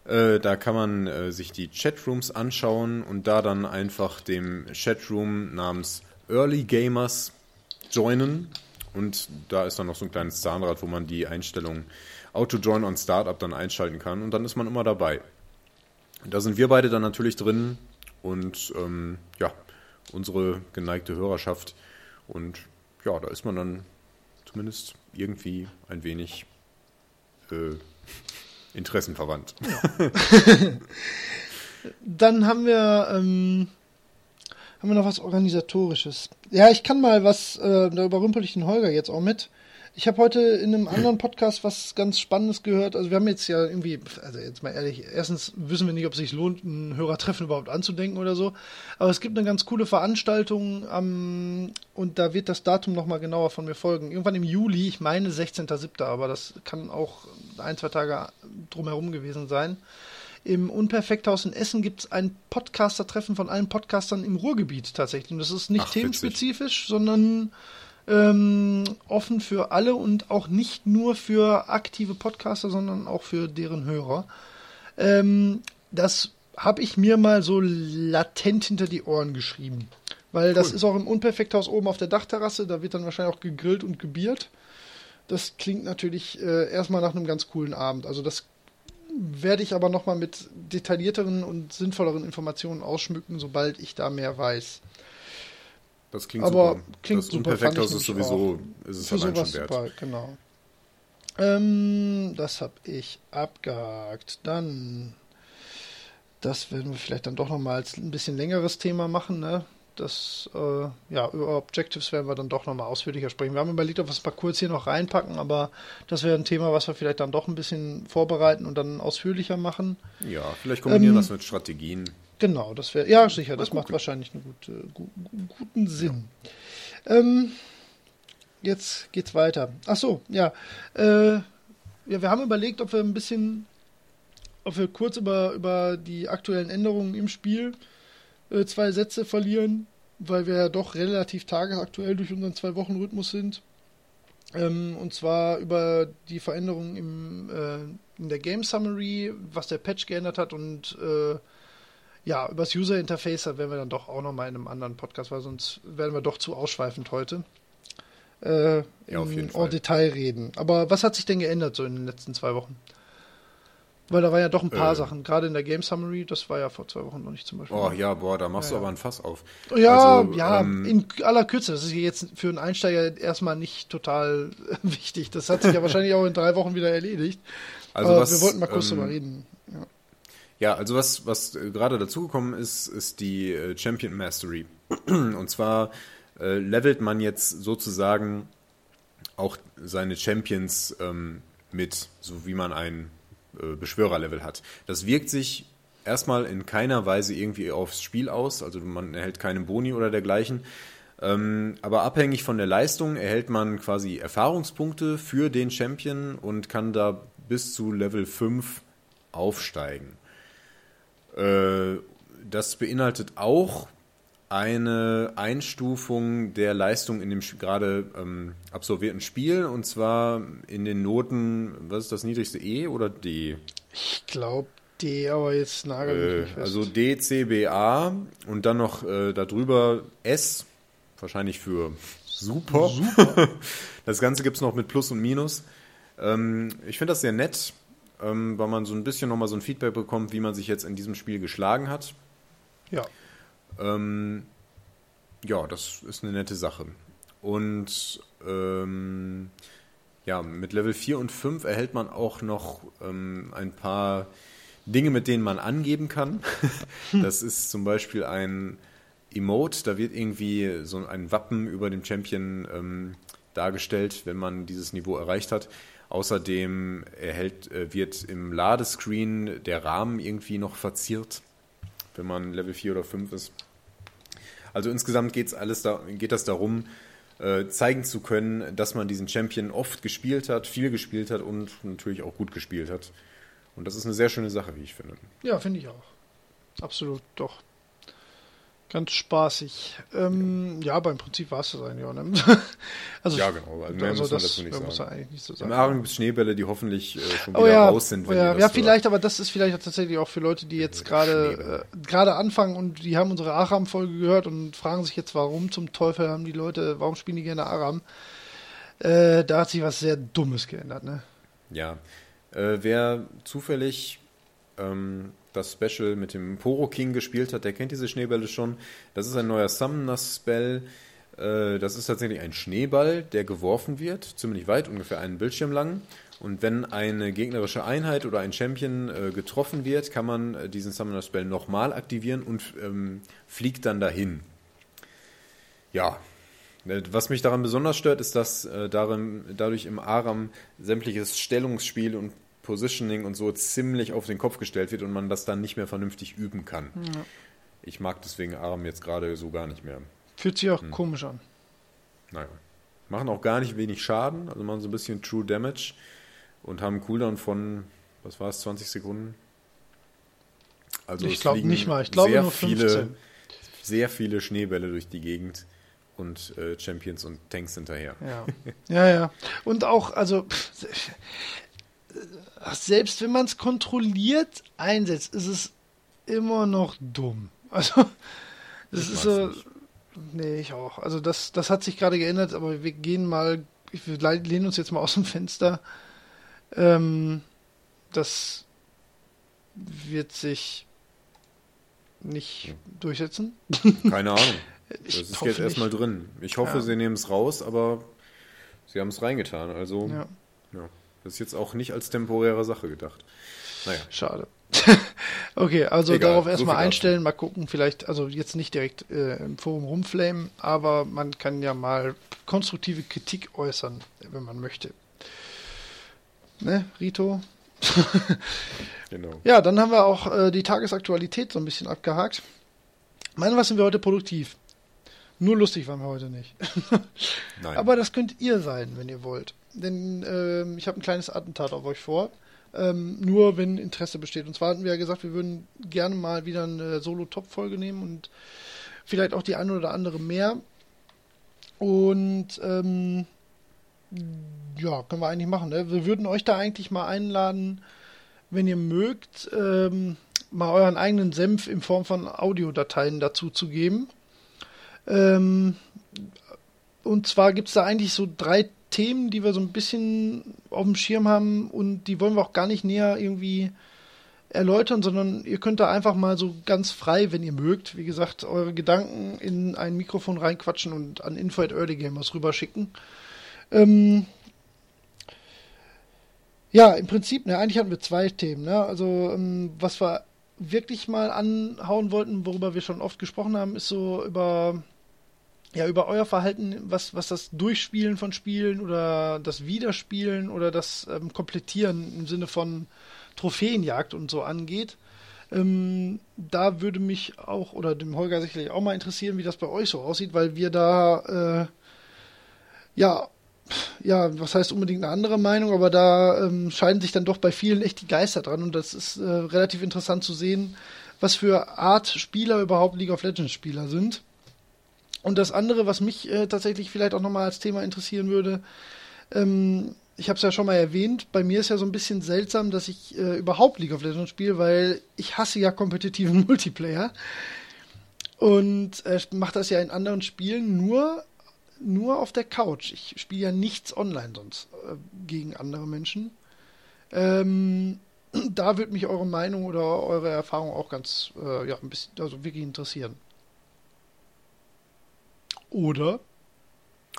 Äh, da kann man äh, sich die Chatrooms anschauen und da dann einfach dem Chatroom namens Early Gamers joinen. Und da ist dann noch so ein kleines Zahnrad, wo man die Einstellung Auto-Join on Startup dann einschalten kann. Und dann ist man immer dabei. Da sind wir beide dann natürlich drin und ähm, ja, unsere geneigte Hörerschaft. Und ja, da ist man dann zumindest irgendwie ein wenig äh, interessenverwandt. Dann haben wir, ähm, haben wir noch was Organisatorisches. Ja, ich kann mal was, äh, da überrümpel ich den Holger jetzt auch mit. Ich habe heute in einem anderen Podcast was ganz Spannendes gehört. Also wir haben jetzt ja irgendwie, also jetzt mal ehrlich, erstens wissen wir nicht, ob es sich lohnt, ein Hörertreffen überhaupt anzudenken oder so. Aber es gibt eine ganz coole Veranstaltung am, und da wird das Datum nochmal genauer von mir folgen. Irgendwann im Juli, ich meine 16.07., aber das kann auch ein, zwei Tage drumherum gewesen sein. Im Unperfekthaus in Essen gibt es ein Podcaster-Treffen von allen Podcastern im Ruhrgebiet tatsächlich. Und das ist nicht Ach, witzig. themenspezifisch, sondern ähm, offen für alle und auch nicht nur für aktive Podcaster, sondern auch für deren Hörer. Ähm, das habe ich mir mal so latent hinter die Ohren geschrieben. Weil das ist auch im Unperfekthaus oben auf der Dachterrasse, da wird dann wahrscheinlich auch gegrillt und gebiert. Das klingt natürlich äh, erstmal nach einem ganz coolen Abend. Also das werde ich aber nochmal mit detaillierteren und sinnvolleren Informationen ausschmücken, sobald ich da mehr weiß. Das klingt Aber super. klingt das super, Unperfekthaus ist sowieso, ist es Für allein schon wert. super, genau. Ähm, das habe ich abgehakt. Dann, das werden wir vielleicht dann doch nochmal als ein bisschen längeres Thema machen, ne? Das, äh, ja, über Objectives werden wir dann doch nochmal ausführlicher sprechen. Wir haben überlegt, ob wir es mal kurz hier noch reinpacken, aber das wäre ein Thema, was wir vielleicht dann doch ein bisschen vorbereiten und dann ausführlicher machen. Ja, vielleicht kombinieren Ähm, wir das mit Strategien. Genau, das wäre, ja, sicher, das macht wahrscheinlich einen gute, gu, gu- guten Sinn. Ähm, jetzt geht's weiter. Ach so, ja. Äh, ja, wir haben überlegt, ob wir ein bisschen, ob wir kurz über, über die aktuellen Änderungen im Spiel äh, zwei Sätze verlieren, weil wir ja doch relativ tagesaktuell durch unseren Zwei-Wochen-Rhythmus sind. Ähm, und zwar über die Veränderungen im äh, in der Game Summary, was der Patch geändert hat und äh, ja, über das User Interface, da werden wir dann doch auch nochmal in einem anderen Podcast, weil sonst werden wir doch zu ausschweifend heute. Äh, Ja, auf jeden in Fall. Detail reden. Aber was hat sich denn geändert so in den letzten zwei Wochen? Weil da waren ja doch ein paar Äh. Sachen, gerade in der Game Summary, das war ja vor zwei Wochen noch nicht zum Beispiel. Oh ja, boah, da machst Ja, du aber ein Fass auf. Ja, Also, ja, ähm, in aller Kürze. Das ist jetzt für einen Einsteiger erstmal nicht total wichtig. Das hat sich ja wahrscheinlich auch in drei Wochen wieder erledigt. Also Aber was, wir wollten mal kurz ähm, drüber reden. Ja. Ja, also was, was äh, gerade dazugekommen ist, ist die äh, Champion Mastery. Und zwar äh, levelt man jetzt sozusagen auch seine Champions ähm, mit, so wie man ein äh, Beschwörerlevel hat. Das wirkt sich erstmal in keiner Weise irgendwie aufs Spiel aus, also man erhält keine Boni oder dergleichen. Ähm, aber abhängig von der Leistung erhält man quasi Erfahrungspunkte für den Champion und kann da bis zu Level 5 aufsteigen. Äh, das beinhaltet auch eine Einstufung der Leistung in dem gerade ähm, absolvierten Spiel und zwar in den Noten, was ist das niedrigste E oder D? Ich glaube, D, aber jetzt nagel mich Äh, also D, C, B, A und dann noch äh, darüber S, wahrscheinlich für super. das Ganze gibt es noch mit Plus und Minus. Ähm, ich finde das sehr nett, ähm, weil man so ein bisschen nochmal so ein Feedback bekommt, wie man sich jetzt in diesem Spiel geschlagen hat. ja. Ähm, ja, das ist eine nette Sache. Und ähm, ja, mit Level 4 und 5 erhält man auch noch ähm, ein paar Dinge, mit denen man angeben kann. das ist zum Beispiel ein Emote, da wird irgendwie so ein Wappen über dem Champion ähm, dargestellt, wenn man dieses Niveau erreicht hat. Außerdem erhält, äh, wird im Ladescreen der Rahmen irgendwie noch verziert, wenn man Level 4 oder 5 ist. Also insgesamt geht's alles da, geht das darum, äh, zeigen zu können, dass man diesen Champion oft gespielt hat, viel gespielt hat und natürlich auch gut gespielt hat. Und das ist eine sehr schöne Sache, wie ich finde. Ja, finde ich auch. Absolut, doch. Ganz spaßig. Ähm, ja, aber im Prinzip war es das eigentlich auch. Ne? also, Ja, genau. Also mehr also muss man das dazu nicht mehr muss sagen. man eigentlich nicht so Im sagen. Argen gibt es Schneebälle, die hoffentlich äh, schon wieder Oh ja, raus sind. oh ja, ja hört. vielleicht, aber das ist vielleicht tatsächlich auch für Leute, die jetzt gerade äh, gerade anfangen und die haben unsere Aram-Folge gehört und fragen sich jetzt, warum zum Teufel haben die Leute, warum spielen die gerne Aram? Äh, da hat sich was sehr Dummes geändert, ne? Ja. Äh, wer zufällig ähm, das Special mit dem Poro King gespielt hat, der kennt diese Schneebälle schon. Das ist ein neuer Summoner-Spell. Äh, das ist tatsächlich ein Schneeball, der geworfen wird, ziemlich weit, ungefähr einen Bildschirm lang. Und wenn eine gegnerische Einheit oder ein Champion äh, getroffen wird, kann man äh, diesen Summoner-Spell nochmal aktivieren und ähm, fliegt dann dahin. Ja, was mich daran besonders stört, ist, dass äh, darin, dadurch im Aram sämtliches Stellungsspiel und Positioning und so ziemlich auf den Kopf gestellt wird und man das dann nicht mehr vernünftig üben kann. Ich mag deswegen Aram jetzt gerade so gar nicht mehr. Fühlt sich auch Hm. komisch an. Naja. Machen auch gar nicht wenig Schaden, also machen so ein bisschen True Damage und haben einen Cooldown von, was war es, 20 Sekunden? Also ich glaube nicht mal, ich glaube nur 15. Viele, sehr viele Schneebälle durch die Gegend und äh, Champions und Tanks hinterher. Ja. ja, ja. Und auch, also, pff, selbst wenn man es kontrolliert einsetzt, ist es immer noch dumm. Also, das Ich ist so. nicht. Nee, ich auch. Also, das, das hat sich gerade geändert, aber wir gehen mal, wir le- lehnen uns jetzt mal aus dem Fenster. Ähm, das wird sich nicht durchsetzen. Keine Ahnung. Ich Das ist jetzt erstmal drin. Ich hoffe, Ja. sie nehmen es raus, aber sie haben es reingetan. Also, Ja. ja. Das ist jetzt auch nicht als temporäre Sache gedacht. Naja. Schade. okay, also Egal, darauf so erstmal dazu. einstellen, mal gucken, vielleicht, also jetzt nicht direkt äh, im Forum rumflamen, aber man kann ja mal konstruktive Kritik äußern, wenn man möchte. Ne, Rito? Genau. Ja, dann haben wir auch äh, die Tagesaktualität so ein bisschen abgehakt. Meine, was sind wir heute produktiv? Nur lustig waren wir heute nicht. Nein. Aber das könnt ihr sein, wenn ihr wollt. Denn ähm, ich habe ein kleines Attentat auf euch vor. Ähm, nur wenn Interesse besteht. Und zwar hatten wir ja gesagt, wir würden gerne mal wieder eine Solo-Top-Folge nehmen und vielleicht auch die eine oder andere mehr. Und ähm, ja, können wir eigentlich machen. Ne? Wir würden euch da eigentlich mal einladen, wenn ihr mögt, ähm, mal euren eigenen Senf in Form von Audiodateien dazu zu geben. Ähm, und zwar gibt es da eigentlich so drei Themen, die wir so ein bisschen auf dem Schirm haben und die wollen wir auch gar nicht näher irgendwie erläutern, sondern ihr könnt da einfach mal so ganz frei, wenn ihr mögt, wie gesagt, eure Gedanken in ein Mikrofon reinquatschen und an Info at Early Gamers rüberschicken. Ähm, ja, im Prinzip, ne, eigentlich hatten wir zwei Themen. Ne? Also, ähm, was wir wirklich mal anhauen wollten, worüber wir schon oft gesprochen haben, ist so über ja, über euer Verhalten, was, was das Durchspielen von Spielen oder das Wiederspielen oder das ähm, Komplettieren im Sinne von Trophäenjagd und so angeht. Ähm, da würde mich auch, oder dem Holger sicherlich auch mal interessieren, wie das bei euch so aussieht, weil wir da, äh, ja, ja, was heißt unbedingt eine andere Meinung, aber da ähm, scheiden sich dann doch bei vielen echt die Geister dran und das ist äh, relativ interessant zu sehen, was für Art Spieler überhaupt League of Legends Spieler sind. Und das andere, was mich äh, tatsächlich vielleicht auch nochmal als Thema interessieren würde, ähm, ich habe es ja schon mal erwähnt, bei mir ist ja so ein bisschen seltsam, dass ich äh, überhaupt League of Legends spiele, weil ich hasse ja kompetitiven Multiplayer. Und äh, mache das ja in anderen Spielen nur, nur auf der Couch. Ich spiele ja nichts online sonst äh, gegen andere Menschen. Ähm, da würde mich eure Meinung oder eure Erfahrung auch ganz, äh, ja, ein bisschen, also wirklich interessieren. Oder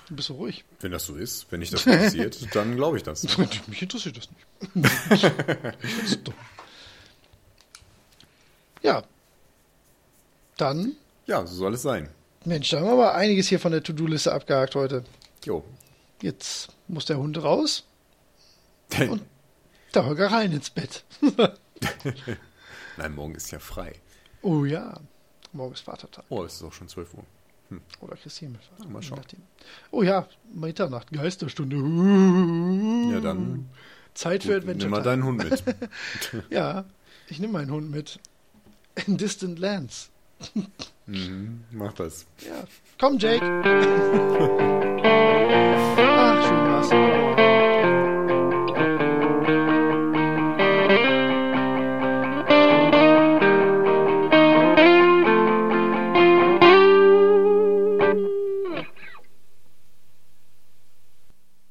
Du bist so ruhig. Wenn das so ist, wenn dich das interessiert, dann glaube ich das. Mich interessiert das nicht. ich dumm. Ja. Dann. Ja, so soll es sein. Mensch, da haben wir aber einiges hier von der To-Do-Liste abgehakt heute. Jo. Jetzt muss der Hund raus. und der Holger rein ins Bett. Nein, morgen ist ja frei. Oh ja. Morgen ist Vatertag. Oh, es ist auch schon 12 Uhr. Hm. Oder Christine Ja, mal schauen. Oh ja, Mitternacht, Geisterstunde. Ja, dann. Zeit für Adventure. Nimm mal deinen Hund mit. ja, ich nehme meinen Hund mit. In Distant Lands. mhm, mach das. Ja. Komm, Jake.